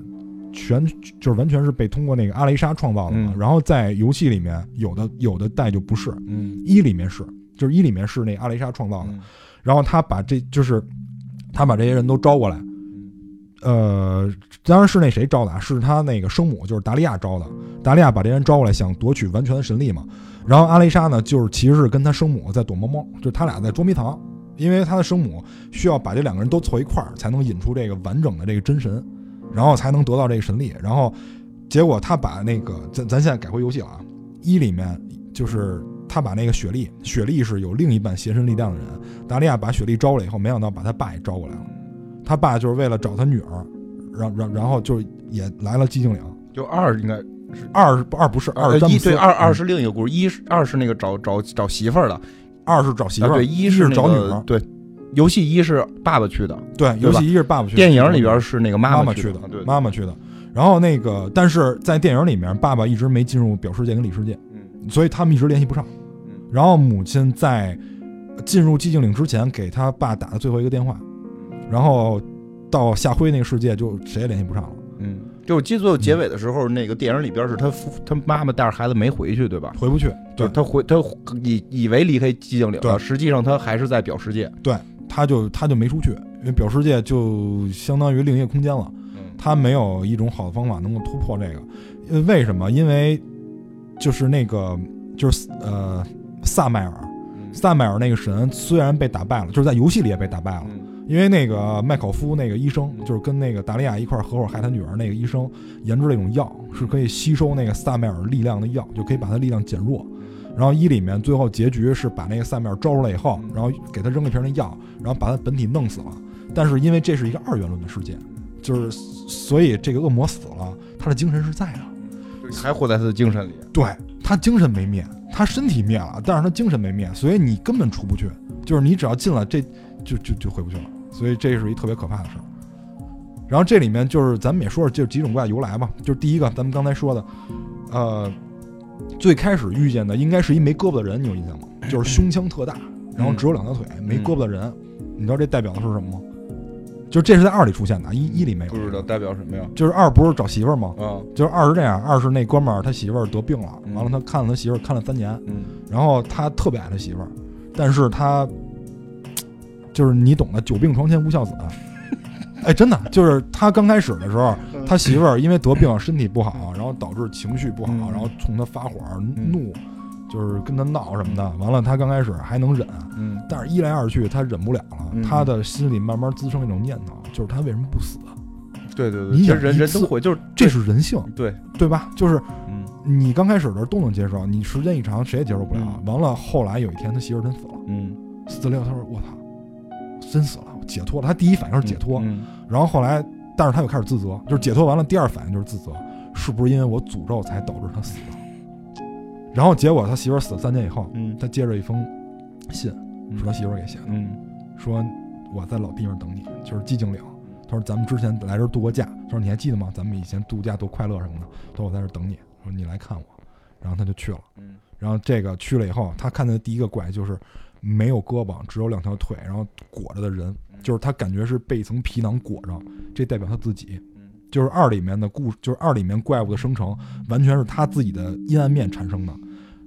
全就是完全是被通过那个阿雷莎创造的嘛。嗯然后在游戏里面，有的有的带就不是，嗯一里面是，就是一里面是那阿雷莎创造的。嗯然后他把这就是他把这些人都招过来，呃，当然是那谁招的啊，是他那个生母，就是达利亚招的。达利亚把这人招过来，想夺取完全的神力嘛。然后阿雷莎呢，就是其实是跟他生母在躲猫猫，就是他俩在捉迷藏，因为他的生母需要把这两个人都凑一块儿，才能引出这个完整的这个真神，然后才能得到这个神力。然后结果他把那个咱咱现在改回游戏了啊，一里面就是他把那个雪莉，雪莉是有另一半邪神力量的人，达利亚把雪莉招过来以后，没想到把他爸也招过来了。他爸就是为了找他女儿，然然然后就也来了寂静岭。就二应该二是二二不是二一对二二嗯是另一个故事，一是二是那个找找找媳妇儿的，二是找媳妇儿，啊对，一是那找女儿。对，游戏一是爸爸去的，对，游戏一是爸爸去的，电影里边是那个妈妈去的，的对，妈妈去的。然后那个，但是在电影里面，爸爸一直没进入表世界跟里世界，嗯所以他们一直联系不上。嗯然后母亲在进入寂静岭之前给他爸打的最后一个电话，然后到夏辉那个世界就谁也联系不上了。嗯，就我记得最后结尾的时候，那个电影里边是他父他妈妈带着孩子没回去，对吧？回不去，对，他回他以以为离开寂静岭了，对实际上他还是在表世界。对他就他就没出去，因为表世界就相当于另一个空间了。嗯他没有一种好的方法能够突破这个，呃，为什么？因为就是那个就是呃萨麦尔，萨麦尔那个神虽然被打败了，就是在游戏里也被打败了，嗯因为那个麦考夫那个医生，就是跟那个达利亚一块儿合伙害他女儿那个医生研制了一种药，是可以吸收那个萨麦尔力量的药，就可以把他力量减弱。然后一里面最后结局是把那个萨麦尔招出来以后，然后给他扔一瓶那药，然后把他本体弄死了。但是因为这是一个二元论的世界，就是所以这个恶魔死了，他的精神是在的。还活在他的精神里。对他精神没灭，他身体灭了，但是他精神没灭，所以你根本出不去。就是你只要进了这，就就就回不去了。所以这是一特别可怕的事儿。然后这里面就是咱们也说说这几种怪由来吧。就是第一个，咱们刚才说的，呃，最开始遇见的应该是一没胳膊的人，你有印象吗？就是胸腔特大，然后只有两条腿，没胳膊的人。你知道这代表的是什么吗？就这是在二里出现的，一一里没有。不知道代表什么呀？就是二不是找媳妇儿吗？啊，就是二是这样，二是那哥们儿他媳妇儿得病了，嗯完了他看了他媳妇儿看了三年，嗯然后他特别爱他媳妇儿，但是他就是你懂的，久病床前无孝子。哎，真的就是他刚开始的时候，他媳妇儿因为得病身体不好，然后导致情绪不好，嗯。然后冲他发火怒，就是跟他闹什么的。完了，他刚开始还能忍，嗯。但是一来二去他忍不了了，嗯。他的心里慢慢滋生一种念头，就是他为什么不死？对对对，你其实人想一次人都会，就是这是人性，对，对吧？就是嗯。你刚开始的时候都能接受，你时间一长谁也接受不了。嗯。完了，后来有一天他媳妇儿真死了，嗯，死了以后他说：“我操，真死了，我解脱了。”他第一反应是解脱，嗯然后后来，但是他又开始自责，就是解脱完了，第二反应就是自责，是不是因为我诅咒才导致他死的？然后结果他媳妇儿死了三年以后，嗯他接着一封信，是他媳妇儿给写的，嗯说我在老地方等你，就是寂静岭。他说咱们之前来这儿度过假，他说你还记得吗？咱们以前度假多快乐什么的。他说我在这儿等你，说你来看我，然后他就去了。嗯然后这个去了以后，他看见的第一个怪就是没有胳膊，只有两条腿，然后裹着的人，就是他感觉是被一层皮囊裹着，这代表他自己。就是二里面的故事，就是二里面怪物的生成，完全是他自己的阴暗面产生的。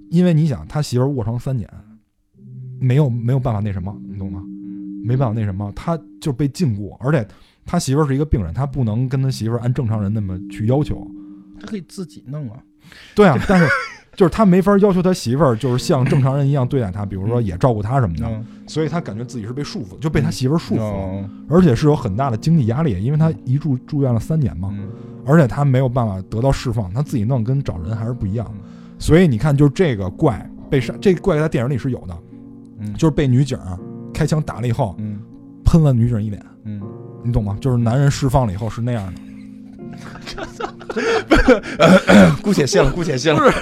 因为你想，他媳妇卧床三年，没有没有办法那什么，你懂吗？没办法那什么，他就被禁锢，而且他媳妇是一个病人，他不能跟他媳妇按正常人那么去要求。他可以自己弄啊。对啊，但是就是他没法要求他媳妇儿就是像正常人一样对待他，比如说也照顾他什么的，嗯，所以他感觉自己是被束缚，就被他媳妇儿束缚。而且是有很大的经济压力，因为他一住住院了三年嘛，嗯。而且他没有办法得到释放，他自己弄跟找人还是不一样。嗯，所以你看，就这个怪被杀，这个怪在电影里是有的，嗯。就是被女警开枪打了以后，嗯。喷了女警一脸，嗯，你懂吗？就是男人释放了以后是那样的，姑且信了，姑且信了。不是，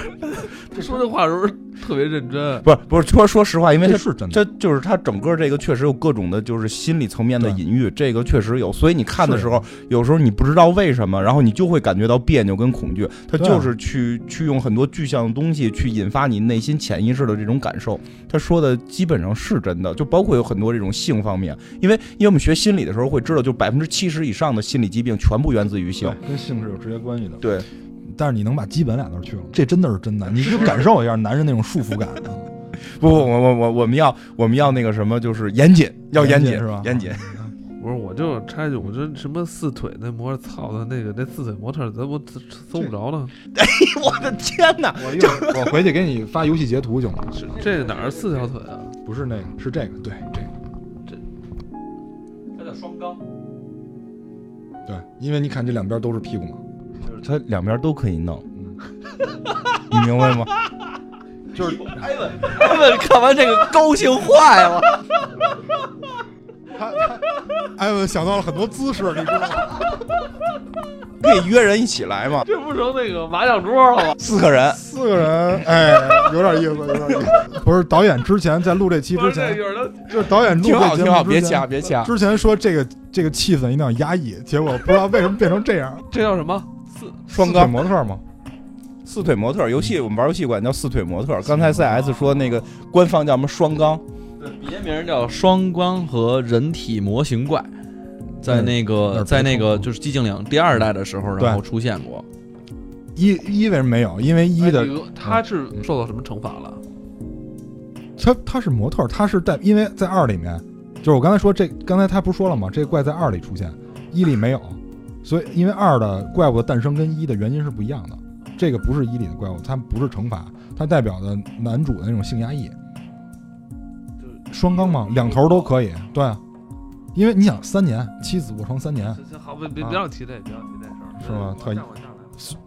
说这话的时候特别认真。不是不是，说说实话，因为他这是真的。这就是他整个这个确实有各种的，就是心理层面的隐喻，这个确实有。所以你看的时候，有时候你不知道为什么，然后你就会感觉到别扭跟恐惧。他就是去去用很多具象的东西去引发你内心潜意识的这种感受。他说的基本上是真的，就包括有很多这种性方面，因为因为我们学心理的时候会知道，就百分之七十以上的心理疾病全部源自于性。跟性是有直接关系的。对，但是你能把基本俩字去了，这真的是真的，你 就感受一下男人那种束缚感。不不，我我我我们要我们要那个什么，就是严谨，要严谨是吧？严谨。不是，我就插一句，我这什么四腿那模特，操的那个那四腿模特，怎么搜不着呢？我的天哪！我我回去给你发游戏截图行吗？是这哪是四条腿啊？不是那个，是这个，对这个，这它叫双缸。对，因为你看这两边都是屁股嘛，就是它两边都可以弄，嗯，你明白吗？就是艾文，艾文看完这个高兴坏了。他他，艾文想到了很多姿势，你知道吗？可以约人一起来嘛，这不成那个麻将桌了吗？四个人。四个人，哎，有点意思，有点意思。不是导演之前在录这期之前，就是导演录挺好，挺好，别掐，别掐。之前说这个这个气氛一定要压抑，结果不知道为什么变成这样。这叫什么？四双杠模特吗，四腿模特游戏，我们玩游戏管叫四腿模特。刚才 CS 说那个官方叫什么双钢，别名叫双缸和人体模型怪，在那那个是在那个就是寂静岭第二代的时候，然后出现过。一一为什么没有？因为一的哎他是受到什么惩罚了？他他是模特，他是在因为在二里面，就是我刚才说这刚才他不是说了吗？这个怪在二里出现，一里没有，所以因为二的怪物的诞生跟一的原因是不一样的。这个不是一里的怪物，它不是惩罚，它代表的男主的那种性压抑。双缸嘛，两头都可以，对啊，因为你想三年妻子卧床三年，行行好，别别啊别让提这，别要提这事儿，是吗特意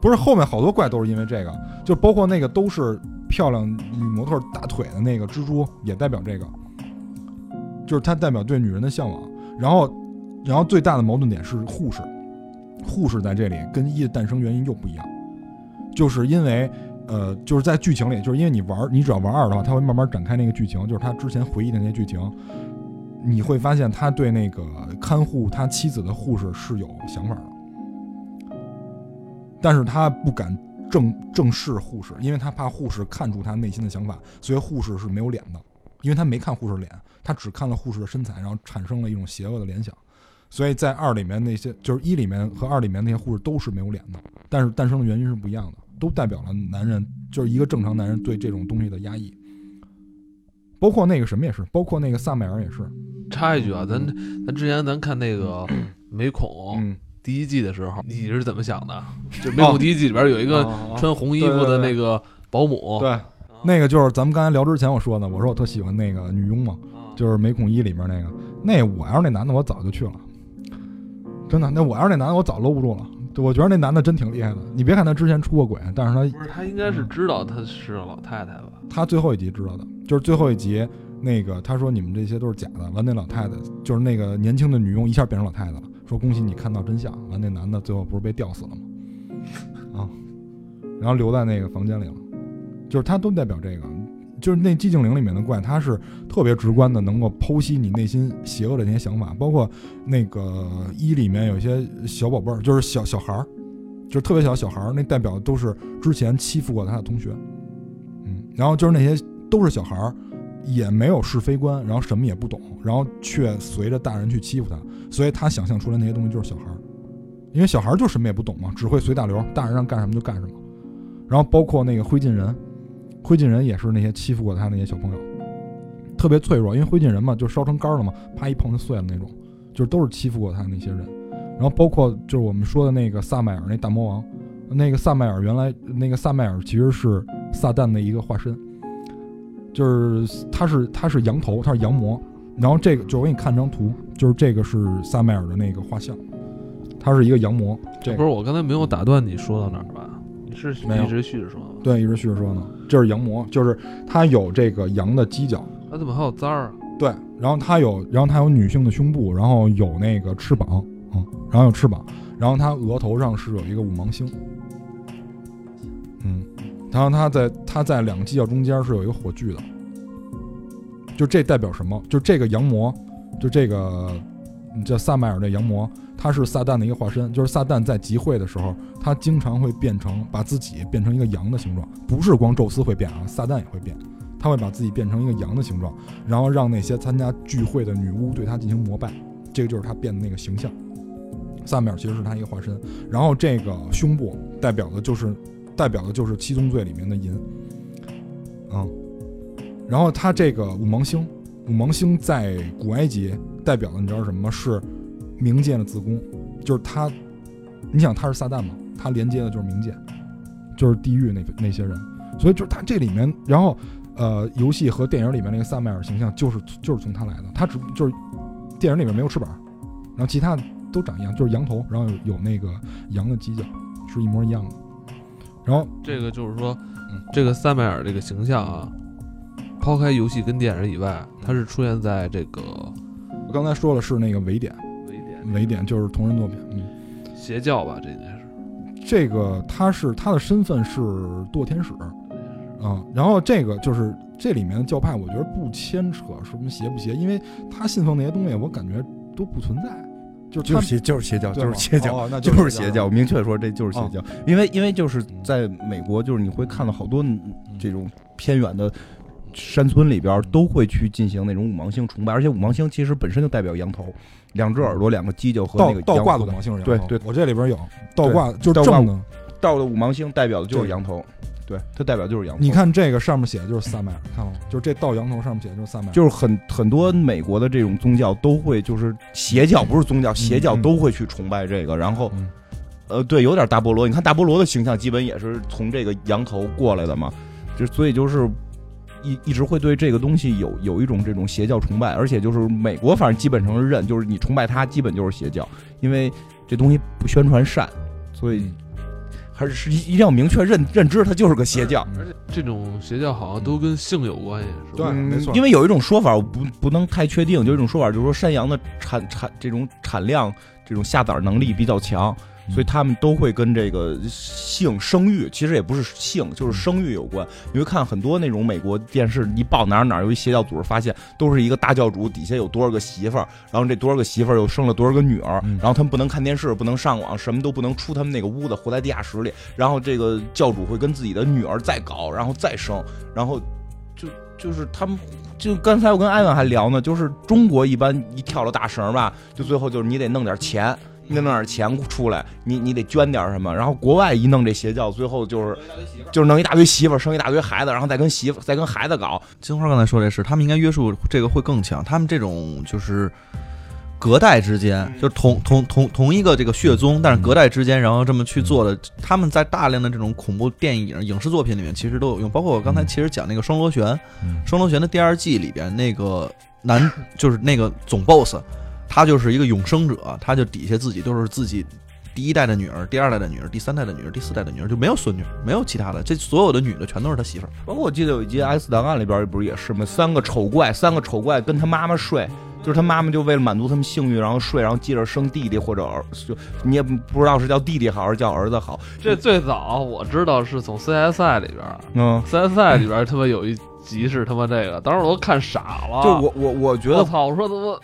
不是后面好多怪都是因为这个，就包括那个都是漂亮女模特大腿的那个蜘蛛，也代表这个，就是它代表对女人的向往。然后，然后最大的矛盾点是护士，护士在这里跟一的诞生原因又不一样，就是因为呃，就是在剧情里，就是因为你玩，你只要玩二的话，他会慢慢展开那个剧情，就是他之前回忆的那些剧情，你会发现他对那个看护他妻子的护士是有想法的。但是他不敢正正视护士，因为他怕护士看出他内心的想法，所以护士是没有脸的，因为他没看护士脸，他只看了护士的身材，然后产生了一种邪恶的联想。所以在二里面那些，就是一里面和二里面那些护士都是没有脸的，但是诞生的原因是不一样的，都代表了男人就是一个正常男人对这种东西的压抑。包括那个什么也是，包括那个萨麦尔也是，插一句啊，咱咱之前咱看那个美恐嗯，第一季的时候，你是怎么想的？就美恐第一季里边有一个哦。穿红衣服的那个保姆，对，那个就是咱们刚才聊之前我说的，我说我特喜欢那个女佣嘛，就是《美恐一》里面那个，那我要是那男的，我早就去了，真的。那我要是那男的，我早搂不住了。我觉得那男的真挺厉害的。你别看他之前出过轨，但是他不是他应该是知道他是老太太吧？他最后一集知道的，就是最后一集那个他说你们这些都是假的，完那老太太就是那个年轻的女佣一下变成老太太了，说恭喜你看到真相。完那男的最后不是被吊死了吗？啊，然后留在那个房间里了，就是他都代表这个。就是那寂静岭里面的怪，它是特别直观的，能够剖析你内心邪恶的那些想法，包括那个一里面有一些小宝贝儿，就是小小孩儿，就是特别小小孩儿，那代表都是之前欺负过他的同学，嗯，然后就是那些都是小孩儿，也没有是非观，然后什么也不懂，然后却随着大人去欺负他，所以他想象出来那些东西就是小孩儿，因为小孩儿就什么也不懂嘛，只会随大流，大人让干什么就干什么，然后包括那个灰烬人。灰烬人也是那些欺负过他那些小朋友，特别脆弱，因为灰烬人嘛，就烧成干了嘛，啪一碰就碎了那种，就是都是欺负过他那些人。然后包括就是我们说的那个萨麦尔那大魔王，那个萨麦尔原来那个萨麦尔其实是撒旦的一个化身，就是他是他是羊头，他是羊魔。然后这个就我给你看张图，就是这个是萨麦尔的那个画像，他是一个羊魔。这个不是我刚才没有打断你说到哪儿吧？你是一直续着说？对，一直续着说呢，这是羊魔，就是它有这个羊的犄角。他怎么还有簪儿啊？对，然后它有，然后它有女性的胸部，然后有那个翅膀，嗯，然后有翅膀，然后它额头上是有一个五芒星，嗯然后它在它在两个犄角中间是有一个火炬的，就这代表什么？就这个羊魔，就这个嗯叫萨麦尔的羊魔，它是撒旦的一个化身。就是撒旦在集会的时候，他经常会变成把自己变成一个羊的形状，不是光宙斯会变啊，撒旦也会变。他会把自己变成一个羊的形状，然后让那些参加聚会的女巫对他进行膜拜，这个就是他变的那个形象。萨米尔其实是他一个化身，然后这个胸部代表的就是代表的就是七宗罪里面的银，嗯，然后他这个五芒星，五芒星在古埃及代表的你知道是什么？是冥界的子宫，就是他，你想他是撒旦吗，他连接的就是冥界，就是地狱那那些人，所以就是他这里面，然后呃，游戏和电影里面那个萨麦尔形象就是就是从他来的，他只就是电影里面没有翅膀，然后其他的都长一样，就是羊头，然后有有那个羊的犄角，是一模一样的。然后这个就是说嗯，这个萨麦尔这个形象啊，抛开游戏跟电影以外，它是出现在这个我刚才说了是那个伪点，微点伪点就是同人作品，嗯，邪教吧，这应该是。这个他是他的身份是堕天使，啊、然后这个就是这里面的教派，我觉得不牵扯什么邪不邪，因为他信奉那些东西，我感觉都不存在，就是就是邪就是邪教，就是邪教。哦、那 就是邪邪教，我明确说这就是邪教，因为因为就是在美国，就是你会看到好多这种偏远的山村里边都会去进行那种五芒星崇拜，而且五芒星其实本身就代表羊头，两只耳朵、两个犄角和那个倒倒挂的五芒星是羊头对对我这里边有倒挂，就是正的。倒的五芒星代表的就是羊头，对，它代表就是羊头。你看这个上面写的就是萨麦尔，看到吗？就是这倒羊头上面写的就是萨麦尔，就是很很多美国的这种宗教都会，就是邪教不是宗教，邪教嗯都会去崇拜这个，然后嗯呃，对，有点大菠萝。你看大菠萝的形象，基本也是从这个羊头过来的嘛，就所以就是一一直会对这个东西有有一种这种邪教崇拜，而且就是美国反正基本上是认，就是你崇拜它，基本就是邪教，因为这东西不宣传善，所以还是是一一定要明确认认知它就是个邪教。嗯而且这种邪教好像都跟性有关系，是吧？对没错因为有一种说法，我不不能太确定，就有一种说法就是说山羊的产产这种产量、这种下崽能力比较强，嗯所以他们都会跟这个性生育，其实也不是性，就是生育有关。你会看很多那种美国电视一报哪儿哪儿有一邪教组织，发现都是一个大教主底下有多少个媳妇儿，然后这多少个媳妇儿又生了多少个女儿，嗯然后他们不能看电视，不能上网，什么都不能出他们那个屋子，活在地下室里。然后这个教主会跟自己的女儿再搞，然后再生，然后就就是他们。就刚才我跟艾文还聊呢，就是中国一般一跳了大绳吧，就最后就是你得弄点钱，你得弄点钱出来，你你得捐点什么。然后国外一弄这邪教，最后就是就是弄一大堆媳妇，生一大堆孩子，然后再跟媳妇再跟孩子搞。金花刚才说这事，他们应该约束这个会更强。他们这种就是隔代之间，就是同同同同一个这个血宗，但是隔代之间，然后这么去做的。他们在大量的这种恐怖电影、影视作品里面，其实都有用。包括我刚才其实讲那个《双螺旋》，嗯《双螺旋》的第二季里边那个男，就是那个总 boss，他就是一个永生者，他就底下自己都是自己。第一代的女儿，第二代的女儿，第三代的女儿，第四代的女儿就没有孙女，没有其他的，这所有的女的全都是他媳妇儿。包括我记得有一集《X 档案》里边不是也是吗？三个丑怪，三个丑怪跟他妈妈睡，就是他妈妈就为了满足他们性欲，然后睡，然后接着生弟弟或者儿，就你也不知道是叫弟弟好还是叫儿子好。这最早我知道是从 CSI 里边嗯，，CSI 里边他妈有一集是他妈这个，当时我都看傻了。就我我我觉得我操，我说怎么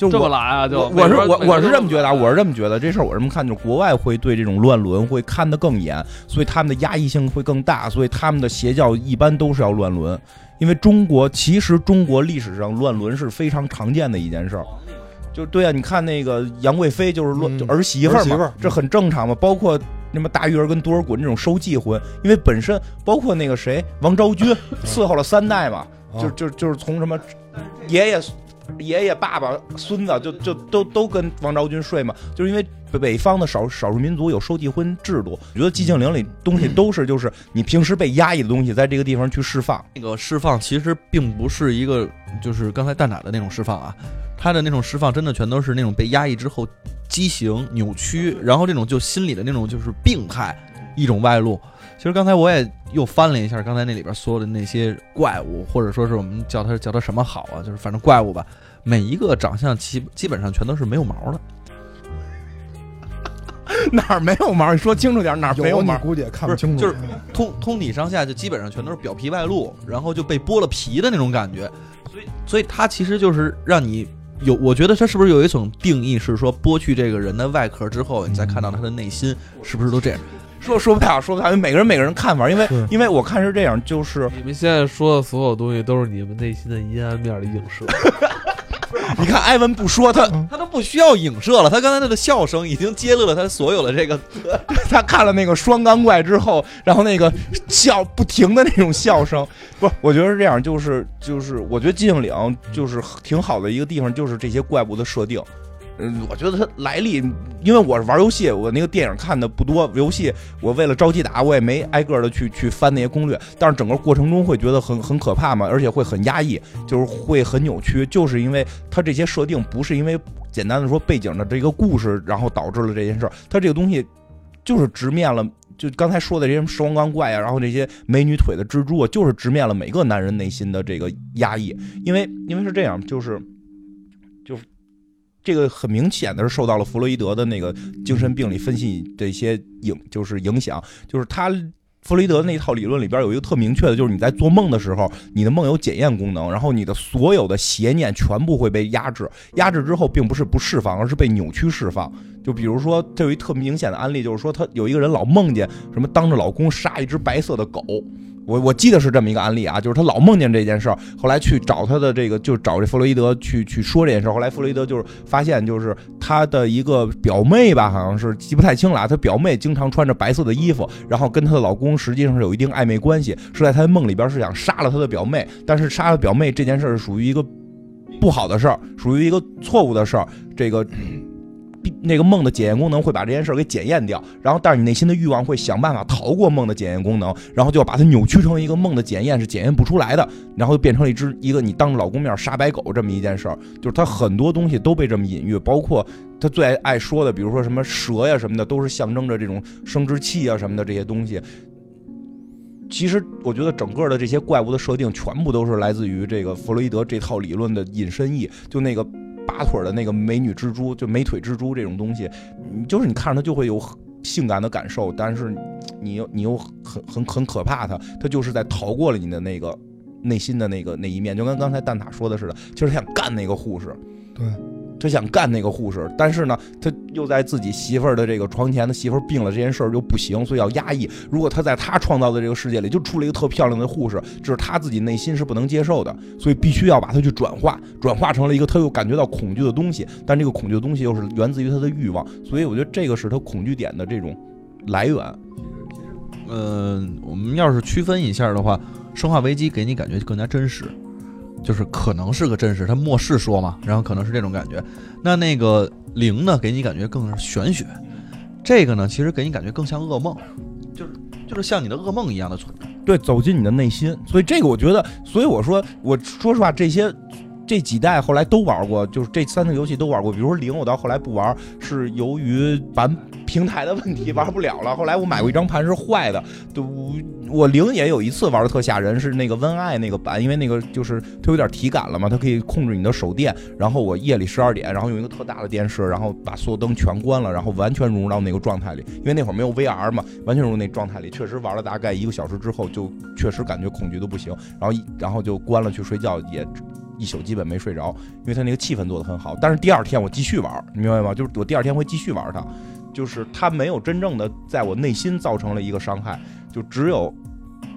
就我这么来啊？就我我是我我是这么觉得啊，我是这么觉得，这事儿我是这么看，就是国外会对这种乱伦会看得更严，所以他们的压抑性会更大，所以他们的邪教一般都是要乱伦，因为中国其实中国历史上乱伦是非常常见的一件事儿。就对啊，你看那个杨贵妃就是乱、嗯就儿媳妇儿媳妇儿，这很正常嘛。包括那么大玉儿跟多尔衮这种收继婚，因为本身包括那个谁王昭君伺候了三代嘛，就啊就就是从什么爷爷、爷爷、爸爸、孙子，就就都都跟王昭君睡嘛，就是因为北北方的少少数民族有收继婚制度。我觉得寂静岭里东西都是就是你平时被压抑的东西，在这个地方去释放。那个释放其实并不是一个，就是刚才蛋挞的那种释放啊，他的那种释放真的全都是那种被压抑之后畸形、扭曲，然后这种就心理的那种就是病态一种外露。其实刚才我也又翻了一下刚才那里边所有的那些怪物，或者说是我们叫它叫它什么好啊，就是反正怪物吧，每一个长相基基本上全都是没有毛的。哪儿没有毛？你说清楚点，哪儿没有你毛？估计也看不清楚。就是通通体上下就基本上全都是表皮外露，然后就被剥了皮的那种感觉，所以所以它其实就是让你有，我觉得它是不是有一种定义是说剥去这个人的外壳之后，你再看到他的内心是不是都这样？说说不太好，说不太好，因为每个人每个人看法，因为因为我看是这样，就是你们现在说的所有东西都是你们内心的阴暗面的映射。你看艾文不说他他都不需要影射了，他刚才那个笑声已经揭露了他所有的这个 他看了那个双钢怪之后，然后那个笑不停的那种笑声，不是，我觉得是这样，就是就是，我觉得寂静岭就是挺好的一个地方，就是这些怪物的设定。嗯，我觉得它来历，因为我是玩游戏，我那个电影看的不多，游戏我为了着急打，我也没挨个的去去翻那些攻略，但是整个过程中会觉得很很可怕嘛，而且会很压抑，就是会很扭曲，就是因为它这些设定不是因为简单的说背景的这个故事，然后导致了这件事儿，它这个东西就是直面了。就刚才说的这些双钢怪啊，然后这些美女腿的蜘蛛啊，就是直面了每个男人内心的这个压抑，因为因为是这样，就是这个很明显的是受到了弗洛伊德的那个精神病理分析的一些影，就是影响，就是他。弗洛伊德那一套理论里边有一个特明确的，就是你在做梦的时候，你的梦有检验功能，然后你的所有的邪念全部会被压制，压制之后并不是不释放，而是被扭曲释放。就比如说，这有一特明显的案例，就是说他有一个人老梦见什么当着老公杀一只白色的狗，我我记得是这么一个案例啊，就是他老梦见这件事儿，后来去找他的这个，就找这弗洛伊德去去说这件事儿，后来弗洛伊德就是发现，就是他的一个表妹吧，好像是记不太清了啊，他表妹经常穿着白色的衣服，然后跟她的老公实际上是有一定暧昧关系，是在他的梦里边是想杀了他的表妹，但是杀了表妹这件事儿是属于一个不好的事儿，属于一个错误的事儿，这个。那个梦的检验功能会把这件事儿给检验掉，然后但是你内心的欲望会想办法逃过梦的检验功能，然后就要把它扭曲成一个梦的检验是检验不出来的，然后就变成了一只一个你当着老公面杀白狗这么一件事儿，就是他很多东西都被这么隐喻，包括他最爱爱说的，比如说什么蛇呀什么的，都是象征着这种生殖器啊什么的这些东西。其实我觉得整个的这些怪物的设定全部都是来自于这个弗洛伊德这套理论的引申义，就那个。八腿的那个美女蜘蛛，就美腿蜘蛛这种东西，你就是你看着它就会有性感的感受，但是你又你又很很很可怕，它它就是在逃过了你的那个内心的那个那一面，就跟刚才蛋挞说的似的，就是想干那个护士，对。他想干那个护士，但是呢，他又在自己媳妇儿的这个床前，他媳妇儿病了这件事儿又不行，所以要压抑。如果他在他创造的这个世界里就出了一个特漂亮的护士，这是他自己内心是不能接受的，所以必须要把它去转化，转化成了一个他又感觉到恐惧的东西。但这个恐惧的东西又是源自于他的欲望，所以我觉得这个是他恐惧点的这种来源。嗯，我们要是区分一下的话，《生化危机》给你感觉更加真实。就是可能是个真实，他末世说嘛，然后可能是这种感觉。那那个零呢，给你感觉更是玄学。这个呢，其实给你感觉更像噩梦，就是就是像你的噩梦一样的存在。对，走进你的内心。所以这个我觉得，所以我说，我说实话，这些这几代后来都玩过，就是这三个游戏都玩过。比如说零，我到后来不玩，是由于版平台的问题玩不了了。后来我买过一张盘是坏的，都我零也有一次玩的特吓人，是那个温爱那个版，因为那个就是它有点体感了嘛，它可以控制你的手电。然后我夜里十二点，然后用一个特大的电视，然后把所有灯全关了，然后完全融入到那个状态里。因为那会儿没有 VR 嘛，完全融入那状态里。确实玩了大概一个小时之后，就确实感觉恐惧的不行。然后然后就关了去睡觉，也一宿基本没睡着，因为它那个气氛做的很好。但是第二天我继续玩，你明白吗？就是我第二天会继续玩它。就是它没有真正的在我内心造成了一个伤害，就只有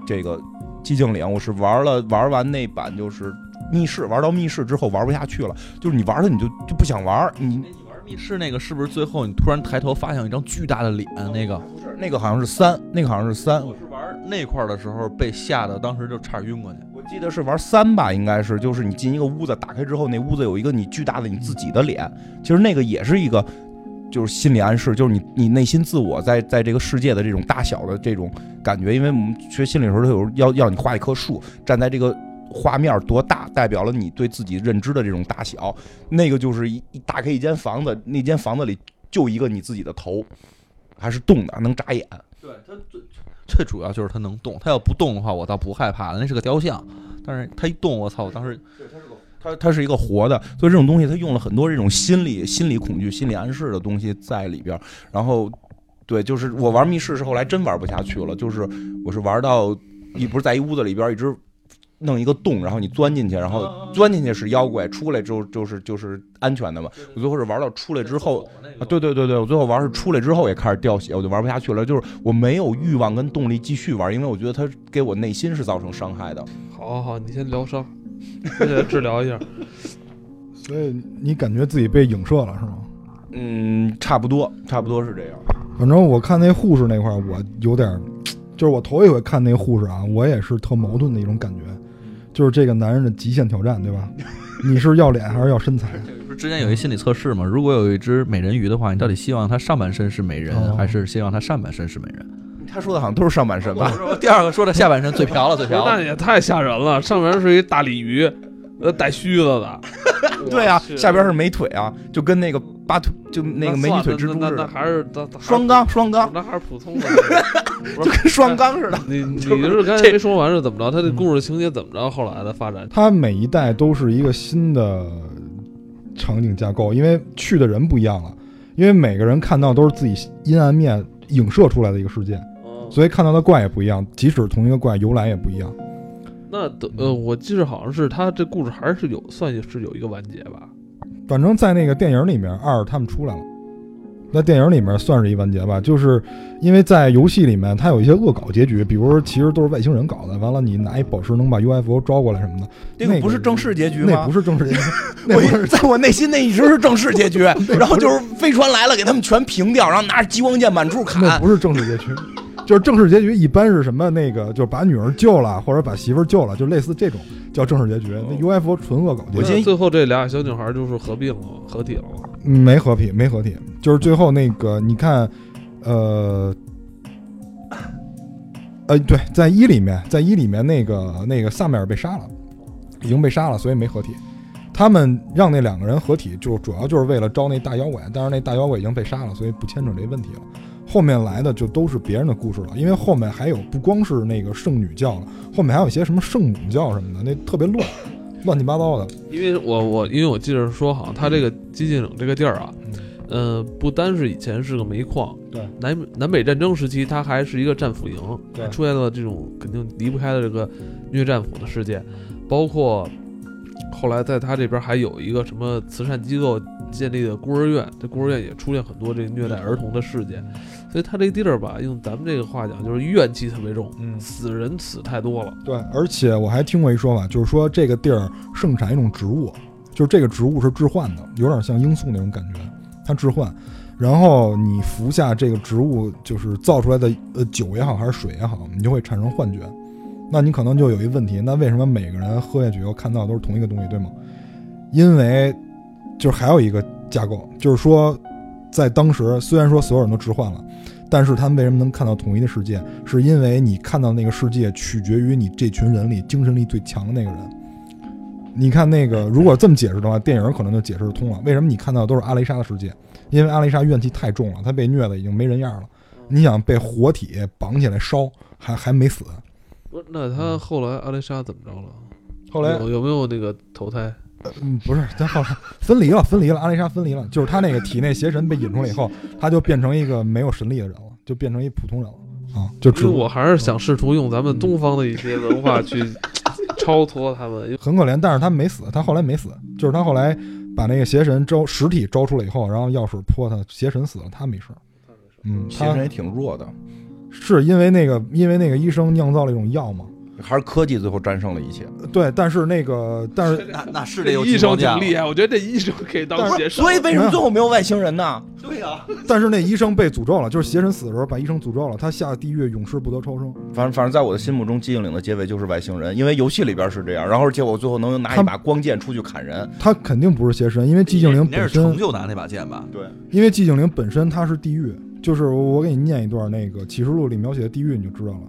这个寂静岭，我是玩了玩完那版就是密室，玩到密室之后玩不下去了，就是你玩了你就就不想玩，你你玩密室那个是不是最后你突然抬头发现一张巨大的脸？那个不是那个好像是三，那个好像是三，我是玩那块的时候被吓得当时就差点晕过去。我记得是玩三吧，应该是就是你进一个屋子，打开之后那屋子有一个你巨大的你自己的脸，其实那个也是一个。就是心理暗示，就是你你内心自我在在这个世界的这种大小的这种感觉，因为我们学心理的时候，他有要要你画一棵树，站在这个画面多大，代表了你对自己认知的这种大小。那个就是一一打开一间房子，那间房子里就一个你自己的头，还是动的，能眨眼。对，它最最主要就是它能动，它要不动的话，我倒不害怕了。那是个雕像，但是它一动，我操！我当时。它它它是一个活的，所以这种东西它用了很多这种心理心理恐惧、心理暗示的东西在里边。然后对，就是我玩密室是后来真玩不下去了，就是我是玩到一不是在一屋子里边一直弄一个洞，然后你钻进去，然后钻进去是妖怪，出来之后就是就是安全的嘛。我最后是玩到出来之后啊，对对对对，我最后玩是出来之后也开始掉血，我就玩不下去了，就是我没有欲望跟动力继续玩，因为我觉得它给我内心是造成伤害的。好好好，你先疗伤，先给他治疗一下。所以你感觉自己被影射了是吗？嗯，差不多，差不多是这样。反正我看那护士那块儿，我有点儿，就是我头一回看那护士啊，我也是特矛盾的一种感觉，就是这个男人的极限挑战，对吧？你是要脸还是要身材？不是之前有一心理测试嘛？如果有一只美人鱼的话，你到底希望它上半身是美人，哦还是希望它上半身是美人？他说的好像都是上半身吧？第二个说的下半身最嫖了，最嫖那了。也太吓人了，上边是一大鲤鱼，呃，带须子的。对啊我，去下边是美腿啊，就跟那个八腿，就那个美女腿蜘蛛那那那似的，还是那那双缸双缸，那还是普通的。就跟双缸似的。你你是刚才没说完是怎么着？他这故事情节怎么着？后来的发展？他每一代都是一个新的场景架构，因为去的人不一样了，因为每个人看到都是自己阴暗面影射出来的一个世界，所以看到的怪也不一样，即使同一个怪由来也不一样。那等呃，我记得好像是他这故事还是有算是有一个完结吧？反正，在那个电影里面，二他们出来了。在电影里面算是一完结吧，就是因为在游戏里面，它有一些恶搞结局，比如说其实都是外星人搞的，完了你拿一宝石能把 UFO 招过来什么的，那个不是正式结局吗那不？是正式结局，那是在我内心那一直是正式结局，然后就是飞船来了，给他们全平掉，然后拿着激光剑满处砍那。不是正式结局，就是正式结局一般是什么那个，就是把女儿救了，或者把媳妇儿救了，就类似这种叫正式结局。那 UFO 纯恶搞结局，我建议最后这俩小女孩就是合并了，合体了没合体，没合体，就是最后那个你看，呃。呃，对，在一里面，在一里面那个那个萨米尔被杀了，已经被杀了，所以没合体。他们让那两个人合体，就主要就是为了招那大妖怪，但是那大妖怪已经被杀了，所以不牵扯这问题了。后面来的就都是别人的故事了，因为后面还有不光是那个圣女教了，后面还有一些什么圣母教什么的，那特别乱，乱七八糟的。因为我我因为我记得说，好像他这个寂静岭这个地儿啊，呃，不单是以前是个煤矿，对，南南北战争时期，它还是一个战俘营，对。出现了这种肯定离不开的这个虐战俘的事件，包括后来在他这边还有一个什么慈善机构建立的孤儿院，这孤儿院也出现很多这个虐待儿童的事件，所以他这个地儿吧，用咱们这个话讲，就是怨气特别重，嗯，死人死太多了。对，而且我还听过一说法，就是说这个地儿盛产一种植物，就是这个植物是致幻的，有点像罂粟那种感觉，它致幻。然后你服下这个植物，就是造出来的呃酒也好，还是水也好，你就会产生幻觉。那你可能就有一个问题，那为什么每个人喝下去以后看到都是同一个东西，对吗？因为就是还有一个架构，就是说在当时虽然说所有人都置换了，但是他们为什么能看到统一的世界？是因为你看到那个世界取决于你这群人里精神力最强的那个人。你看那个，如果这么解释的话，电影可能就解释得通了。为什么你看到都是阿雷莎的世界？因为阿雷莎怨气太重了，她被虐的已经没人样了。你想被活体绑起来烧，还还没死。不是，那他后来阿雷莎怎么着了？后来，有有没有那个投胎？嗯，不是，他后来分离了，分离了，阿丽莎分离了，就是他那个体内邪神被引出来以后，他就变成一个没有神力的人了，就变成一普通人了啊，就只我还是想试图用咱们东方的一些文化去 超脱他们。很可怜，但是他没死，他后来没死，就是他后来把那个邪神招实体招出来以后，然后药水泼他，邪神死了，他没事。嗯，他邪神也挺弱的，是因为那个因为那个医生酿造了一种药嘛？还是科技最后战胜了一切。对，但是那个但是那那是得有医生挺害。厉害，我觉得这医生可以当邪神。所以为什么最后没有外星人呢？对呀，但是那医生被诅咒了，就是邪神死的时候把医生诅咒了，他下地狱永世不得超生。反正反正在我的心目中，寂静岭的结尾就是外星人，因为游戏里边是这样。然后结果最后能拿一把光剑出去砍人。他肯定不是邪神，因为寂静岭本身成就拿那把剑吧？对，因为寂静岭本身它是地狱，就是我给你念一段那个启示录里描写的地狱，你就知道了。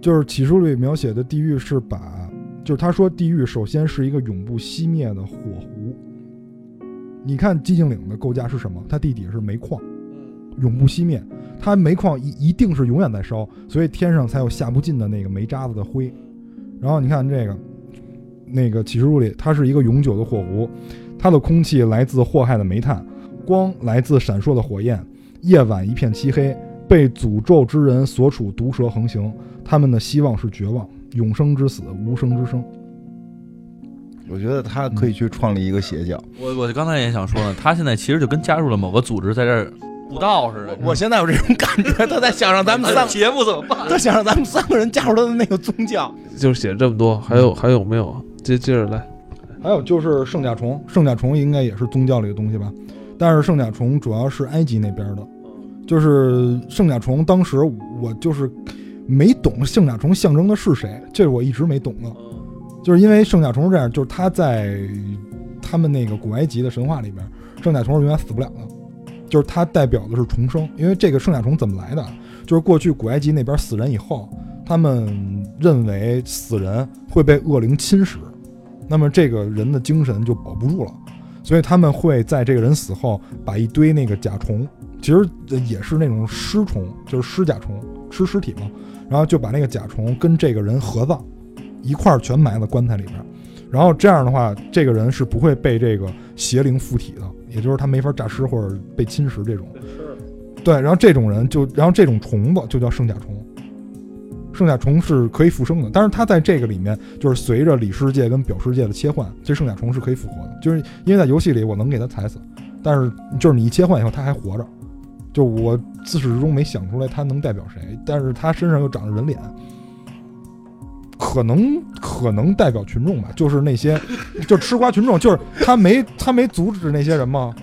就是启示录里描写的地狱是把，就是他说地狱首先是一个永不熄灭的火湖。你看寂静岭的构架是什么？它地底是煤矿，永不熄灭。它煤矿一一定是永远在烧，所以天上才有下不尽的那个煤渣子的灰。然后你看这个，那个启示录里，它是一个永久的火湖，它的空气来自祸害的煤炭，光来自闪烁的火焰，夜晚一片漆黑，被诅咒之人所处毒蛇横行，他们的希望是绝望，永生之死，无生之生。我觉得他可以去创立一个邪教。我我刚才也想说呢，他现在其实就跟加入了某个组织，在这儿布道似的。我现在有这种感觉，他在想让咱们三，节目怎么办？他想让咱们三个人加入他的那个宗教。就是写这么多，还有还有没有？接接着来，还有就是圣甲虫，圣甲虫应该也是宗教里的东西吧？但是圣甲虫主要是埃及那边的，就是圣甲虫。当时我就是没懂圣甲虫象征的是谁，这是我一直没懂的。就是因为圣甲虫是这样，就是它在他们那个古埃及的神话里边，圣甲虫是永远死不了的，就是它代表的是重生。因为这个圣甲虫怎么来的？就是过去古埃及那边死人以后，他们认为死人会被恶灵侵蚀，那么这个人的精神就保不住了，所以他们会在这个人死后把一堆那个甲虫，其实也是那种尸虫，就是尸甲虫，吃尸体嘛，然后就把那个甲虫跟这个人合葬。一块儿全埋在棺材里边，然后这样的话，这个人是不会被这个邪灵附体的，也就是他没法诈尸或者被侵蚀这种。对，然后这种人就，然后这种虫子就叫圣甲虫。圣甲虫是可以复生的，但是它在这个里面就是随着里世界跟表世界的切换，这圣甲虫是可以复活的。就是因为在游戏里我能给它踩死，但是就是你一切换以后它还活着。就我自始至终没想出来他能代表谁，但是他身上又长着人脸。可能可能代表群众吧，就是那些 就吃瓜群众，就是他没他没阻止那些人吗？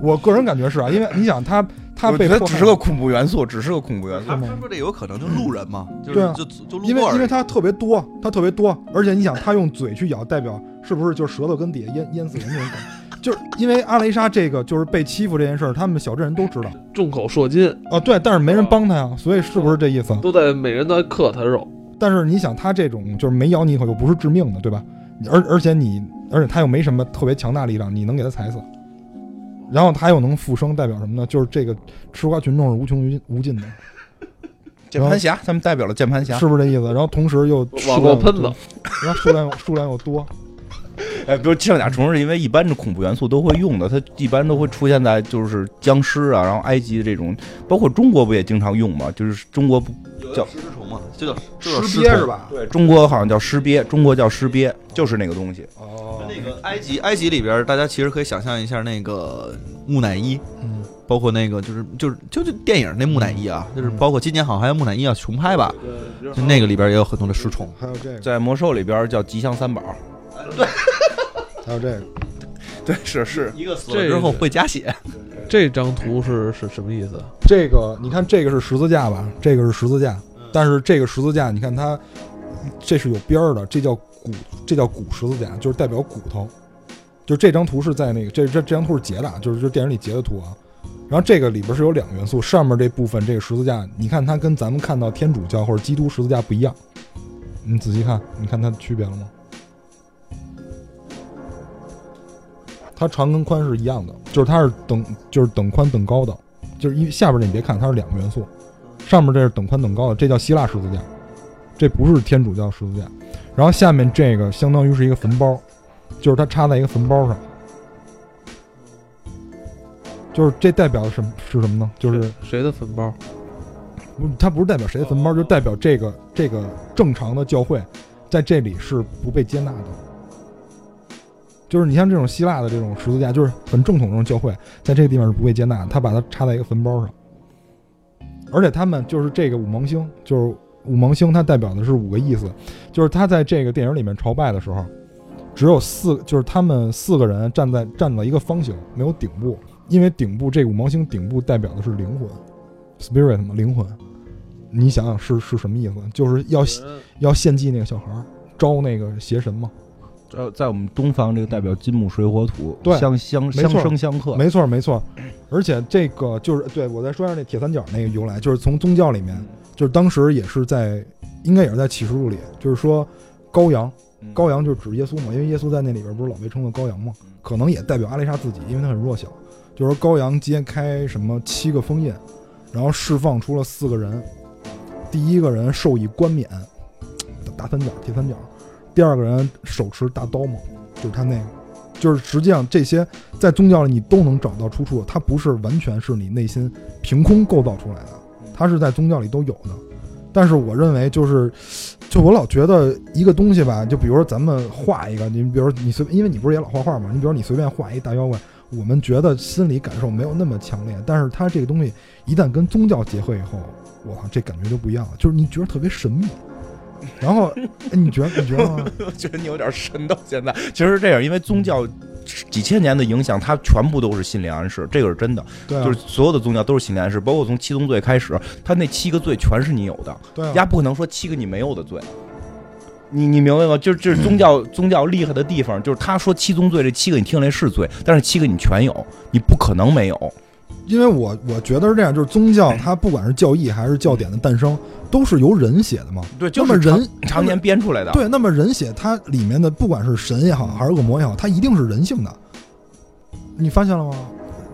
我个人感觉是啊，因为你想他他被他只是个恐怖元素，只是个恐怖元素。他说这有可能就路人嘛，对啊，就就因为因为他特别多，他特别多，而且你想他用嘴去咬，代表是不是就舌头跟底下淹淹死人那种感觉？就是因为阿雷莎这个就是被欺负这件事儿，他们小镇人都知道，众口铄金啊，对，但是没人帮他呀，所以是不是这意思？都在每人都克他肉。但是你想，他这种就是没咬你一口又不是致命的，对吧？而而且你，而且他又没什么特别强大力量，你能给他踩死。然后他又能复生，代表什么呢？就是这个吃瓜群众是无穷无无尽的。键盘侠，他们代表了键盘侠，是不是这意思？然后同时又网络喷子，然后数量数量又多。哎，比如圣甲虫是因为一般的恐怖元素都会用的，它一般都会出现在就是僵尸啊，然后埃及的这种，包括中国不也经常用吗？就是中国不叫尸虫嘛，就叫尸鳖是吧？对，中国好像叫尸鳖，中国叫尸鳖，就是那个东西。哦，那个埃及，埃及里边，大家其实可以想象一下那个木乃伊，嗯，包括那个就是就是就就电影那木乃伊啊，就是包括今年好像还有木乃伊要重拍吧，就那个里边也有很多的尸虫。还有这个，在魔兽里边叫吉祥三宝。对。还有这个，对，是是一个死了之后会加血。这张图是是什么意思？这个你看，这个是十字架吧？这个是十字架，但是这个十字架，你看它，这是有边儿的，这叫骨，这叫骨十字架，就是代表骨头。就这张图是在那个这这这张图是截的，就是就电影里截的图啊。然后这个里边是有两个元素，上面这部分这个十字架，你看它跟咱们看到天主教或者基督十字架不一样。你仔细看，你看它的区别了吗？它长跟宽是一样的，就是它是等就是等宽等高的，就是因为下边这你别看它是两个元素，上面这是等宽等高的，这叫希腊十字架，这不是天主教十字架。然后下面这个相当于是一个坟包，就是它插在一个坟包上，就是这代表什么是什么呢？就是谁的坟包？不，它不是代表谁的坟包，就代表这个这个正常的教会在这里是不被接纳的。就是你像这种希腊的这种十字架，就是很正统这种教会，在这个地方是不被接纳的。他把它插在一个坟包上，而且他们就是这个五芒星，就是五芒星，它代表的是五个意思。就是他在这个电影里面朝拜的时候，只有四，就是他们四个人站在站了一个方形，没有顶部，因为顶部这个五芒星顶部代表的是灵魂，spirit 嘛，灵魂。你想想是是什么意思？就是要要献祭那个小孩，招那个邪神嘛。呃，在我们东方，这个代表金木水火土，对，相相相生相克，没错没错。而且这个就是对我再说一下那铁三角那个由来，就是从宗教里面，就是当时也是在，应该也是在启示录里，就是说羔羊，羔羊就是指耶稣嘛，因为耶稣在那里边不是老被称作羔羊嘛，可能也代表阿丽莎自己，因为她很弱小。就是说羔羊揭开什么七个封印，然后释放出了四个人，第一个人授以冠冕，大三角铁三角。第二个人手持大刀嘛，就是他那个，就是实际上这些在宗教里你都能找到出处，它不是完全是你内心凭空构造出来的，它是在宗教里都有的。但是我认为就是，就我老觉得一个东西吧，就比如说咱们画一个，你比如你随，因为你不是也老画画嘛，你比如你随便画一大妖怪，我们觉得心理感受没有那么强烈，但是它这个东西一旦跟宗教结合以后，我靠，这感觉就不一样了，就是你觉得特别神秘。然后，哎你觉得你觉得吗？我觉得你有点神到现在。其实是这样，因为宗教几千年的影响，它全部都是心理暗示，这个是真的。对啊，就是所有的宗教都是心理暗示，包括从七宗罪开始，他那七个罪全是你有的，对啊，丫不可能说七个你没有的罪。你你明白吗？就是就是宗教 宗教厉害的地方，就是他说七宗罪这七个你听来是罪，但是七个你全有，你不可能没有。因为我我觉得是这样，就是宗教它不管是教义还是教典的诞生，都是由人写的嘛。对，那么人常年编出来的。对，那么人写它里面的不管是神也好，还是恶魔也好，它一定是人性的。你发现了吗？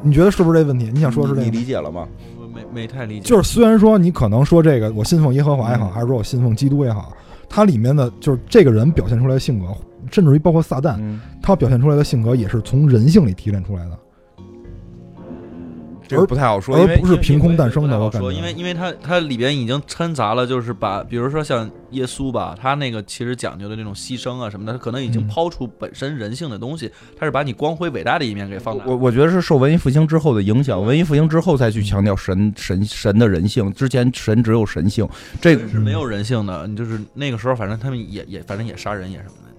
你觉得是不是这问题？你想说的是这个你？理解了吗？我没没太理解，就是虽然说你可能说这个我信奉耶和华也好，嗯还是说我信奉基督也好，它里面的就是这个人表现出来的性格，甚至于包括撒旦，嗯，他表现出来的性格也是从人性里提炼出来的。这个不太好说，而因为不是凭空诞生的好我感觉说因为因为它它里边已经掺杂了，就是把比如说像耶稣吧，他那个其实讲究的那种牺牲啊什么的，他可能已经嗯抛出本身人性的东西，他是把你光辉伟大的一面给放大。我我觉得是受文艺复兴之后的影响，文艺复兴之后才去强调神神神的人性，之前神只有神性，这个是没有人性的，你就是那个时候，反正他们也也反正也杀人也什么的。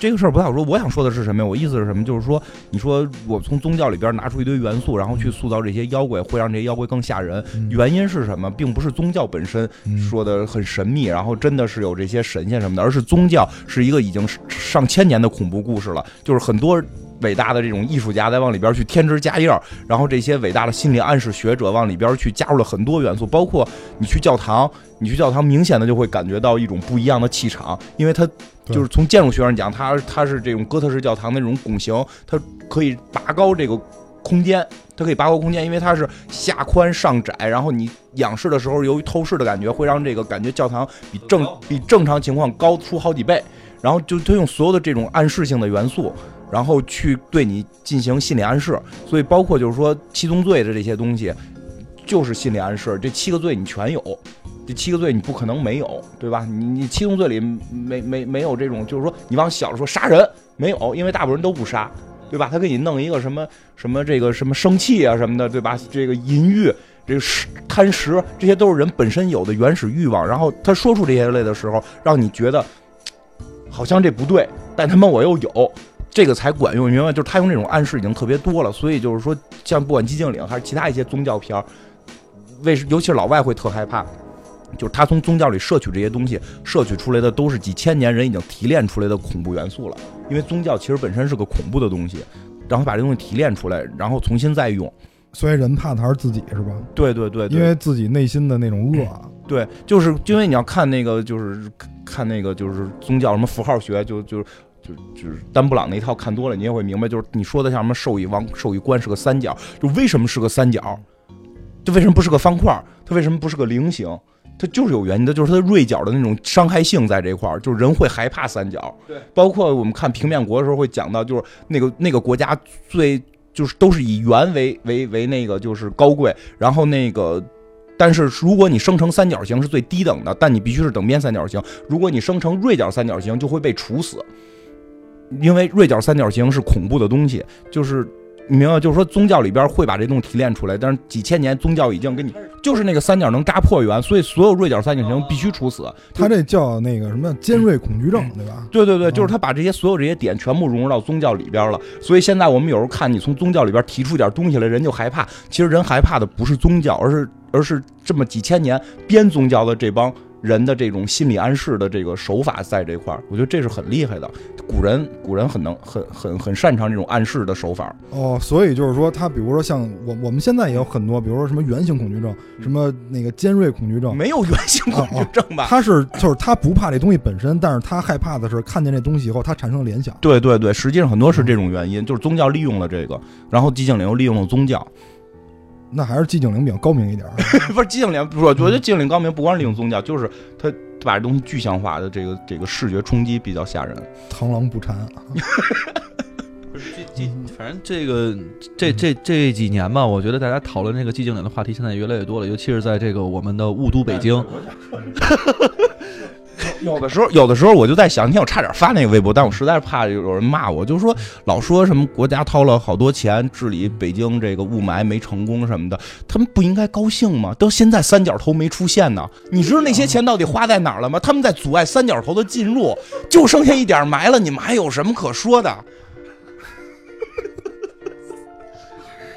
这个事儿不太好说。我想说的是什么呀？我意思是什么？就是说，你说我从宗教里边拿出一堆元素，然后去塑造这些妖怪，会让这些妖怪更吓人。嗯原因是什么？并不是宗教本身嗯说的很神秘，然后真的是有这些神仙什么的，而是宗教是一个已经上千年的恐怖故事了，就是很多。伟大的这种艺术家在往里边去添枝加叶，然后这些伟大的心理暗示学者往里边去加入了很多元素，包括你去教堂，你去教堂明显的就会感觉到一种不一样的气场，因为它就是从建筑学上讲，它它是这种哥特式教堂的那种拱形，它可以拔高这个空间，它可以拔高空间，因为它是下宽上窄，然后你仰视的时候，由于透视的感觉，会让这个感觉教堂比正比正常情况高出好几倍，然后就它用所有的这种暗示性的元素。然后去对你进行心理暗示，所以包括就是说七宗罪的这些东西，就是心理暗示。这七个罪你全有，这七个罪你不可能没有，对吧？你你七宗罪里没没没有这种，就是说你往小了说杀人没有，因为大部分人都不杀，对吧？他给你弄一个什么什么这个什么生气啊什么的，对吧？这个淫欲。这个贪食，这些都是人本身有的原始欲望。然后他说出这些类的时候，让你觉得好像这不对，但他妈我又有，这个才管用，明白？就是他用这种暗示已经特别多了，所以就是说，像不管寂静岭还是其他一些宗教片儿，为尤其是老外会特害怕，就是他从宗教里摄取这些东西，摄取出来的都是几千年人已经提炼出来的恐怖元素了。因为宗教其实本身是个恐怖的东西，然后把这东西提炼出来，然后重新再用。所以人怕的还是自己是吧？对对对对，因为自己内心的那种恶啊。对，就是因为你要看那个，就是看那个，就是宗教什么符号学，就就就就是丹布朗那一套看多了，你也会明白，就是你说的像什么授予王、授予官是个三角，就为什么是个三角？就为什么不是个方块？它为什么不是个菱形？它就是有原因的，就是它锐角的那种伤害性在这块儿，就是人会害怕三角。对，包括我们看平面国的时候会讲到，就是那个那个国家最就是都是以圆为为为那个就是高贵，然后那个。但是如果你生成三角形是最低等的，但你必须是等边三角形。如果你生成锐角三角形，就会被处死，因为锐角三角形是恐怖的东西，就是你明白？就是说宗教里边会把这东西提炼出来，但是几千年宗教已经给你就是那个三角能扎破圆，所以所有锐角三角形必须处死。他这叫那个什么尖锐恐惧症，对吧？对对对，就是嗯他把这些所有这些点全部融入到宗教里边了。所以现在我们有时候看你从宗教里边提出点东西来，人就害怕。其实人害怕的不是宗教，而是而是这么几千年编宗教的这帮人的这种心理暗示的这个手法在这块儿，我觉得这是很厉害的。古人古人很能很很很擅长这种暗示的手法。哦，所以就是说，他比如说像我我们现在也有很多，比如说什么圆形恐惧症，什么那个尖锐恐惧症，没有圆形恐惧症吧？他是就是他不怕这东西本身，但是他害怕的是看见这东西以后，他产生了联想。对对对，实际上很多是这种原因，就是宗教利用了这个，然后寂静岭又利用了宗教。那还是寂静岭比较高明一点儿。不是寂静岭，不是，我觉得寂静岭高明不光是利用宗教，就是他把这东西具象化的这个这个视觉冲击比较吓人。螳螂捕蝉，不是这这，反正反正这个这这这几年吧，我觉得大家讨论这个寂静岭的话题现在越来越多了，尤其是在这个我们的雾都北京。有的时候，有的时候我就在想，你看我差点发那个微博，但我实在是怕有人骂我，就是说老说什么国家掏了好多钱治理北京这个雾霾没成功什么的，他们不应该高兴吗？到现在三角头没出现呢，你知道那些钱到底花在哪儿了吗？他们在阻碍三角头的进入，就剩下一点埋了，你们还有什么可说的？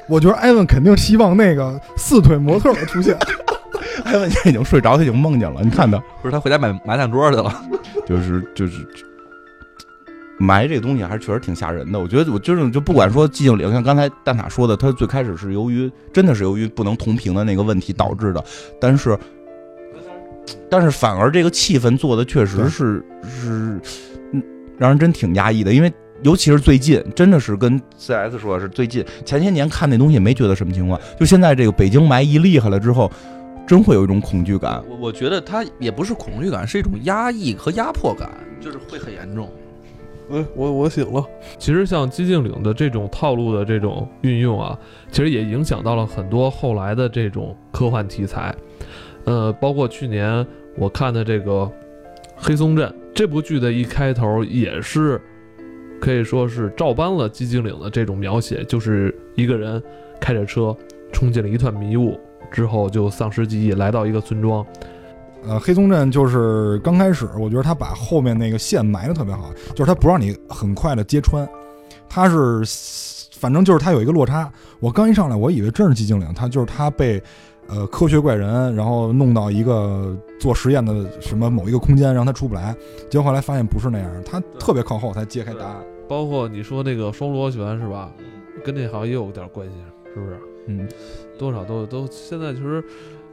我觉得艾文肯定希望那个四腿模特的出现。艾文现在已经睡着，他已经梦见了，你看他。不是他回家买麻将桌去了。就是就是埋这个东西还是确实挺吓人的。我觉得我就是就不管说寂静岭，像刚才蛋塔说的，他最开始是由于真的是由于不能同频的那个问题导致的，但是但是反而这个气氛做的确实是是嗯让人真挺压抑的，因为。尤其是最近，真的是跟 CS 说的是最近前些年看那东西没觉得什么情况，就现在这个北京霾一厉害了之后，真会有一种恐惧感。我我觉得它也不是恐惧感，是一种压抑和压迫感，就是会很严重。哎，我我醒了。其实像寂静岭的这种套路的这种运用啊，其实也影响到了很多后来的这种科幻题材。呃，包括去年我看的这个《黑松镇》这部剧的一开头也是。可以说是照搬了寂静岭的这种描写，就是一个人开着车冲进了一团迷雾，之后就丧失记忆，来到一个村庄。呃，黑松镇就是刚开始，我觉得他把后面那个线埋的特别好，就是他不让你很快的揭穿，他是反正就是他有一个落差。我刚一上来，我以为真是寂静岭，他就是他被呃科学怪人然后弄到一个做实验的什么某一个空间，让他出不来，结果后来发现不是那样，他特别靠后才揭开答案。包括你说那个双螺旋是吧？跟这好像也有点关系，是不是？嗯，多少都都现在其实《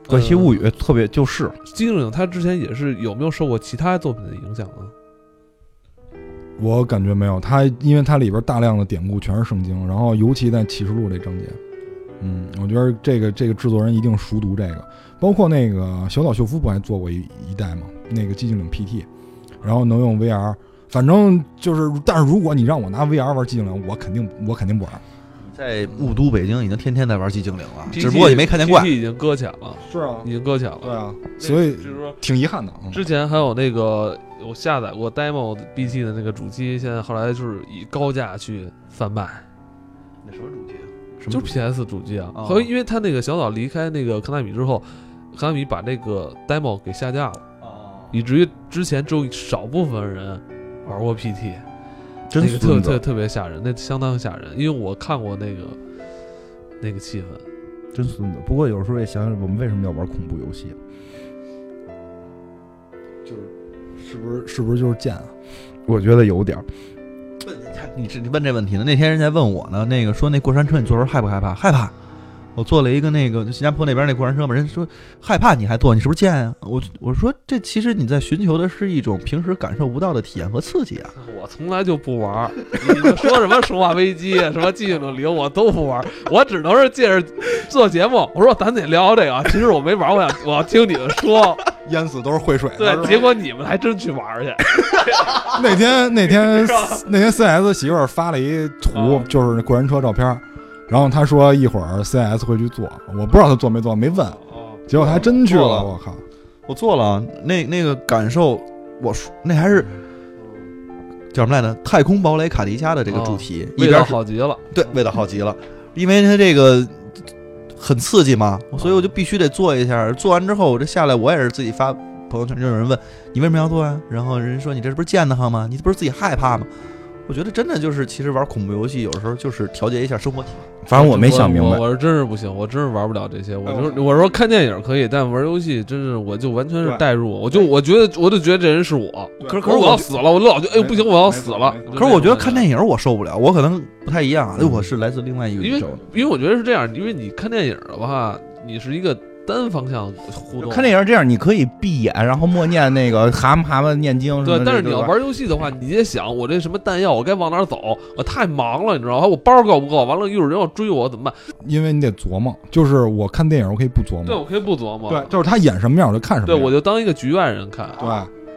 怪奇物语》特别就是寂静岭，他之前也是有没有受过其他作品的影响呢？我感觉没有，他因为它里边大量的典故全是圣经，然后尤其在启示录这章节，嗯，我觉得这个这个制作人一定熟读这个，包括那个小岛秀夫不还做过一一代吗？那个寂静岭 PT，然后能用 VR。反正就是，但是如果你让我拿 VR 玩寂静岭，我肯定我肯定不玩。在雾都北京已经天天在玩寂静岭了，只不过你没看见怪，已经搁浅了。是啊，已经搁浅了。对啊，所以就是说挺遗憾的。之前还有那个我下载过 demo BT 的那个主机，现在后来就是以高价去贩卖。那什么主机？就是 PS 主机啊。后来因为他那个小岛离开那个康纳米之后，康纳米把那个 demo 给下架了，以至于之前只有少部分人。玩过 PT，真的特特特别吓人，那相当吓人，因为我看过那个那个气氛，真孙子。不过有时候也想想，我们为什么要玩恐怖游戏？就是是不是是不是就是贱啊？我觉得有点。问你这你问这问题呢？那天人家问我呢，那个说那过山车你坐时候害不害怕？害怕。我坐了一个那个新加坡那边那过山车嘛，人说害怕你还坐，你是不是贱啊？我我说这其实你在寻求的是一种平时感受不到的体验和刺激啊。我从来就不玩，你们说什么生化危机什么寂静岭我都不玩，我只能是借着做节目。我说咱得聊聊这个，其实我没玩，我想我要听你们说，淹死都是会水的。对，结果你们还真去玩去。那天 那天那天 CS 媳妇儿发了一图，就是那过山车照片。然后他说一会儿 CS 会去做，我不知道他做没做，没问。结果他还真去了，我靠！我做了，那那个感受，我说那还是叫什么来着？太空堡垒卡迪加的这个主题，味道好极了。对，味道好极了，因为它这个很刺激嘛，所以我就必须得做一下。做完之后，我这下来我也是自己发朋友圈，就有人问你为什么要做呀？然后人说你这是不是贱得慌吗？你这不是自己害怕吗？我觉得真的就是，其实玩恐怖游戏有时候就是调节一下生活体验。反正我没想明白，我是真是不行，我真是玩不了这些。我就我说看电影可以，但玩游戏真是我就完全是代入，我就我觉得我就觉得这人是我。可是可是我要死了，我就老觉哎呦不行，我要死了。可是我觉得看电影我受不了，我可能不太一样，哎我是来自另外一个宇宙。因为我觉得是这样，因为你看电影的话，你是一个。单方向互动，看电影这样，你可以闭眼，然后默念那个蛤蟆蛤蟆念经。对，但是你要玩游戏的话，你得想我这什么弹药，我该往哪走？我太忙了，你知道吗？我包够不够？完了，一会儿人要追我怎么办？因为你得琢磨，就是我看电影，我可以不琢磨。对，我可以不琢磨。对，就是他演什么样，我就看什么样。对，我就当一个局外人看。对，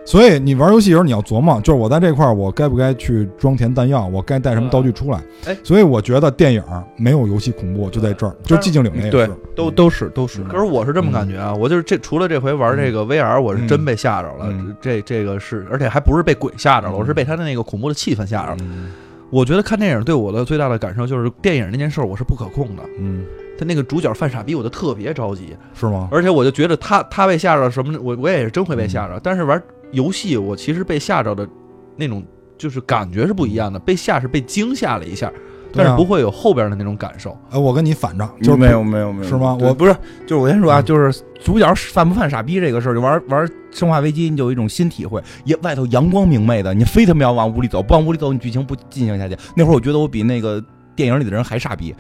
所以你玩游戏的时候你要琢磨，就是我在这块儿我该不该去装填弹药，我该带什么道具出来。哎所以我觉得电影没有游戏恐怖就在这儿，就寂静岭那个对，，都都是都是。可是我是这么感觉啊，我就是这除了这回玩这个 VR，我是真被吓着了。嗯这这个是，而且还不是被鬼吓着了，嗯我是被他的那个恐怖的气氛吓着了。嗯我觉得看电影对我的最大的感受就是，电影那件事儿我是不可控的。嗯，他那个主角犯傻逼，我就特别着急，是吗？而且我就觉得他他被吓着什么，我我也是真会被吓着。但是玩游戏，我其实被吓着的那种就是感觉是不一样的，被吓是被惊吓了一下，但是不会有后边的那种感受。哎，我跟你反着，就是没有没有没有，是吗我不是，就是我先说啊，嗯就是主角犯不犯傻逼这个事儿，就玩玩生化危机，你就有一种新体会。也外头阳光明媚的，你非他妈要往屋里走，不往屋里走，你剧情不进行下去。那会儿我觉得我比那个电影里的人还傻逼。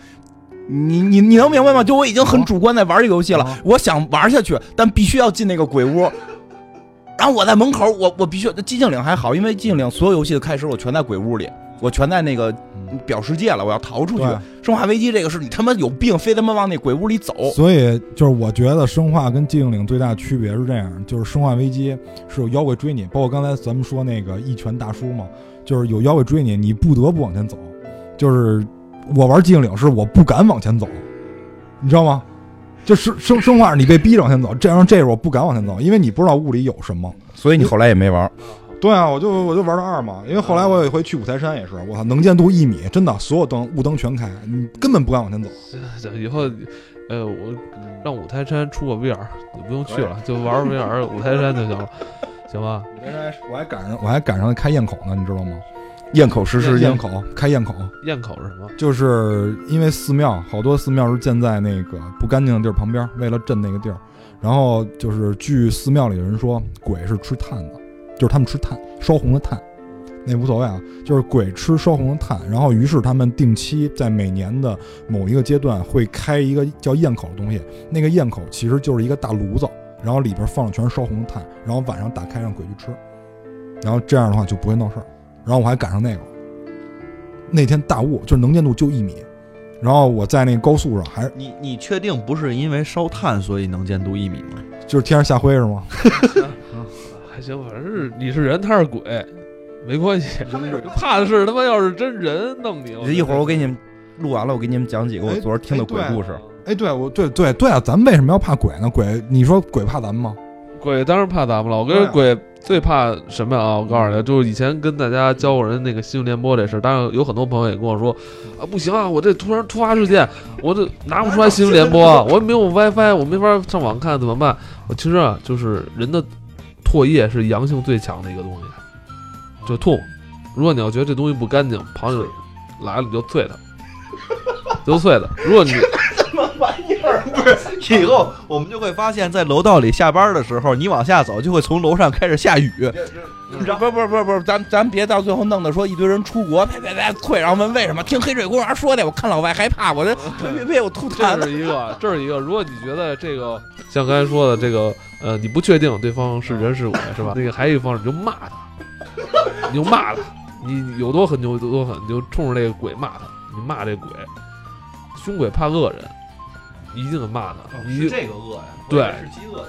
你你你能明白吗？就我已经很主观在玩这个游戏了，啊我想玩下去，但必须要进那个鬼屋。然后我在门口，我我必须寂静岭还好，因为寂静岭所有游戏的开始我全在鬼屋里，我全在那个嗯表世界了，我要逃出去。生化危机这个是你他妈有病，非他妈往那鬼屋里走。所以就是我觉得生化跟寂静岭最大的区别是这样，就是生化危机是有妖怪追你，包括刚才咱们说那个一拳大叔嘛，就是有妖怪追你，你不得不往前走。就是我玩寂静岭是我不敢往前走，你知道吗？就生生生化你被逼着往前走，这样这是我不敢往前走，因为你不知道雾里有什么。所以你后来也没玩。对啊，我就我就玩到二嘛，因为后来我有一回去五台山也是，我操，能见度一米，真的所有灯雾灯全开，你根本不敢往前走。这 以后，呃，我让五台山出个 VR，你不用去了，就玩 VR 五台山就行了，行吧？我还赶上我还赶上开堰口呢，你知道吗？咽口实施咽堰口开堰口，堰口是什么？就是因为寺庙好多寺庙是建在那个不干净的地儿旁边，为了镇那个地儿。然后就是据寺庙里的人说，鬼是吃炭的，就是他们吃炭，烧红的炭，那无所谓啊，就是鬼吃烧红的炭。然后于是他们定期在每年的某一个阶段会开一个叫堰口的东西，那个堰口其实就是一个大炉子，然后里边放的全是烧红的炭，然后晚上打开让鬼去吃，然后这样的话就不会闹事儿。然后我还赶上那个，那天大雾，就是能见度就一米，然后我在那个高速上，还是你你确定不是因为烧炭所以能见度一米吗？就是天上下灰是吗？还 行，反正是你是人，他是鬼，没关系。怕的是他妈要是真人弄你，一会儿我给你们录完了，我给你们讲几个我哎昨儿听的鬼故事。哎，对，我对对对啊，咱们为什么要怕鬼呢？鬼，你说鬼怕咱们吗？鬼当然怕咱们了。我跟鬼最怕什么啊？我告诉你，就是以前跟大家教过人那个新闻联播这事儿，当然有很多朋友也跟我说 啊，不行啊，我这突然突发事件，我这拿不出来新闻联播，我也没有 WiFi，我没法上网看，怎么办？我其实啊，就是人的唾液是阳性最强的一个东西，就吐。如果你要觉得这东西不干净，朋友来了你就啐它，就啐它。如果你 以后我们就会发现，在楼道里下班的时候，你往下走，就会从楼上开始下雨。不是不是不是不是，咱咱别到最后弄得说一堆人出国，呸呸呸，退，然后问为什么？听黑水公园说的，我看老外害怕，我这 呸呸呸，我吐痰了。这是一个，这是一个。如果你觉得这个像刚才说的这个，呃，你不确定对方是人是鬼，是吧？那个还有一方式，你就骂他，你就骂他，你你有多狠就有多狠，你就冲着这个鬼骂他，你骂这鬼，凶鬼怕恶人，你一定得骂他，你这个恶呀？对是饥饿的饿。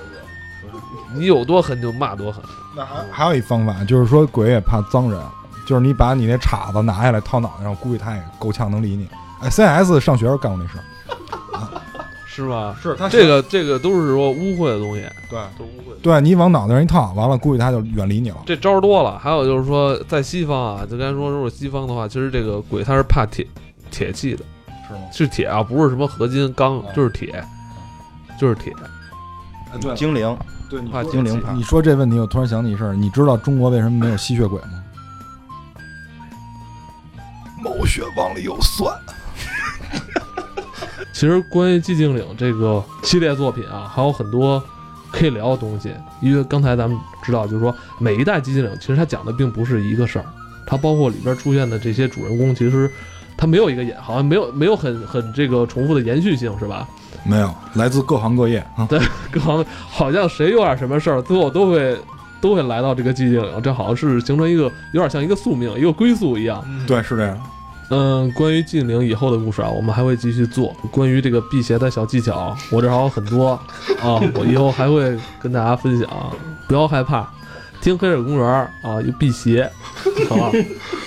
你有多狠就骂多狠。那还还有一方法，就是说鬼也怕脏人，就是你把你那叉子拿下来套脑袋上，估计他也够呛能理你。哎，CS 上学时候干过那事儿 是吧？是他这个这个都是说污秽的东西，对都是污秽。对你往脑袋上一套，完了估计他就远离你了。这招儿多了，还有就是说，在西方啊，就刚才说，如果西方的话，其实这个鬼他是怕铁铁器的，是吗？是铁啊，不是什么合金钢，就是铁，就是铁。哎，对精灵，对，你怕精灵怕你说这问题，我突然想起一事儿，你知道中国为什么没有吸血鬼吗？毛血旺里有蒜。其实关于寂静岭这个系列作品啊，还有很多可以聊的东西。因为刚才咱们知道，就是说每一代寂静岭，其实它讲的并不是一个事儿，它包括里边出现的这些主人公，其实它没有一个延，好像没有没有很很这个重复的延续性，是吧？没有，来自各行各业啊。对 各行好像谁有点什么事儿，最后都会都会来到这个寂静岭，这好像是形成一个有点像一个宿命、一个归宿一样。对，是这样。嗯，关于寂静岭以后的故事啊，我们还会继续做。关于这个辟邪的小技巧，我这还有很多啊，我以后还会跟大家分享。不要害怕，听黑水公园啊，有辟邪，好吧？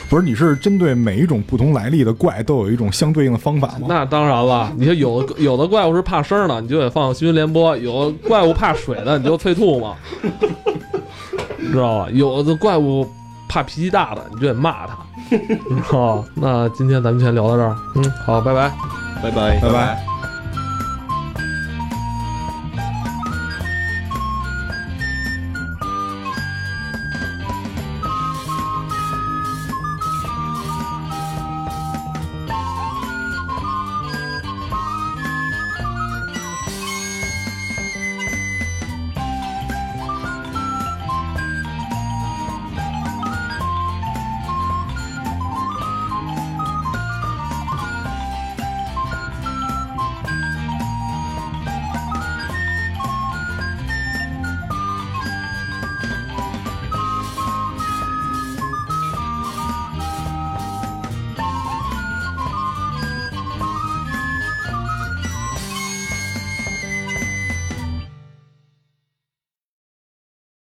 不是，你是针对每一种不同来历的怪都有一种相对应的方法吗？那当然了，你说有的有的怪物是怕声的，你就得放新闻联播；有的怪物怕水的，你就催吐嘛，知道吧？有的怪物怕脾气大的，你就得骂他，知道吧？那今天咱们先聊到这儿，嗯，好，拜拜。拜拜拜拜。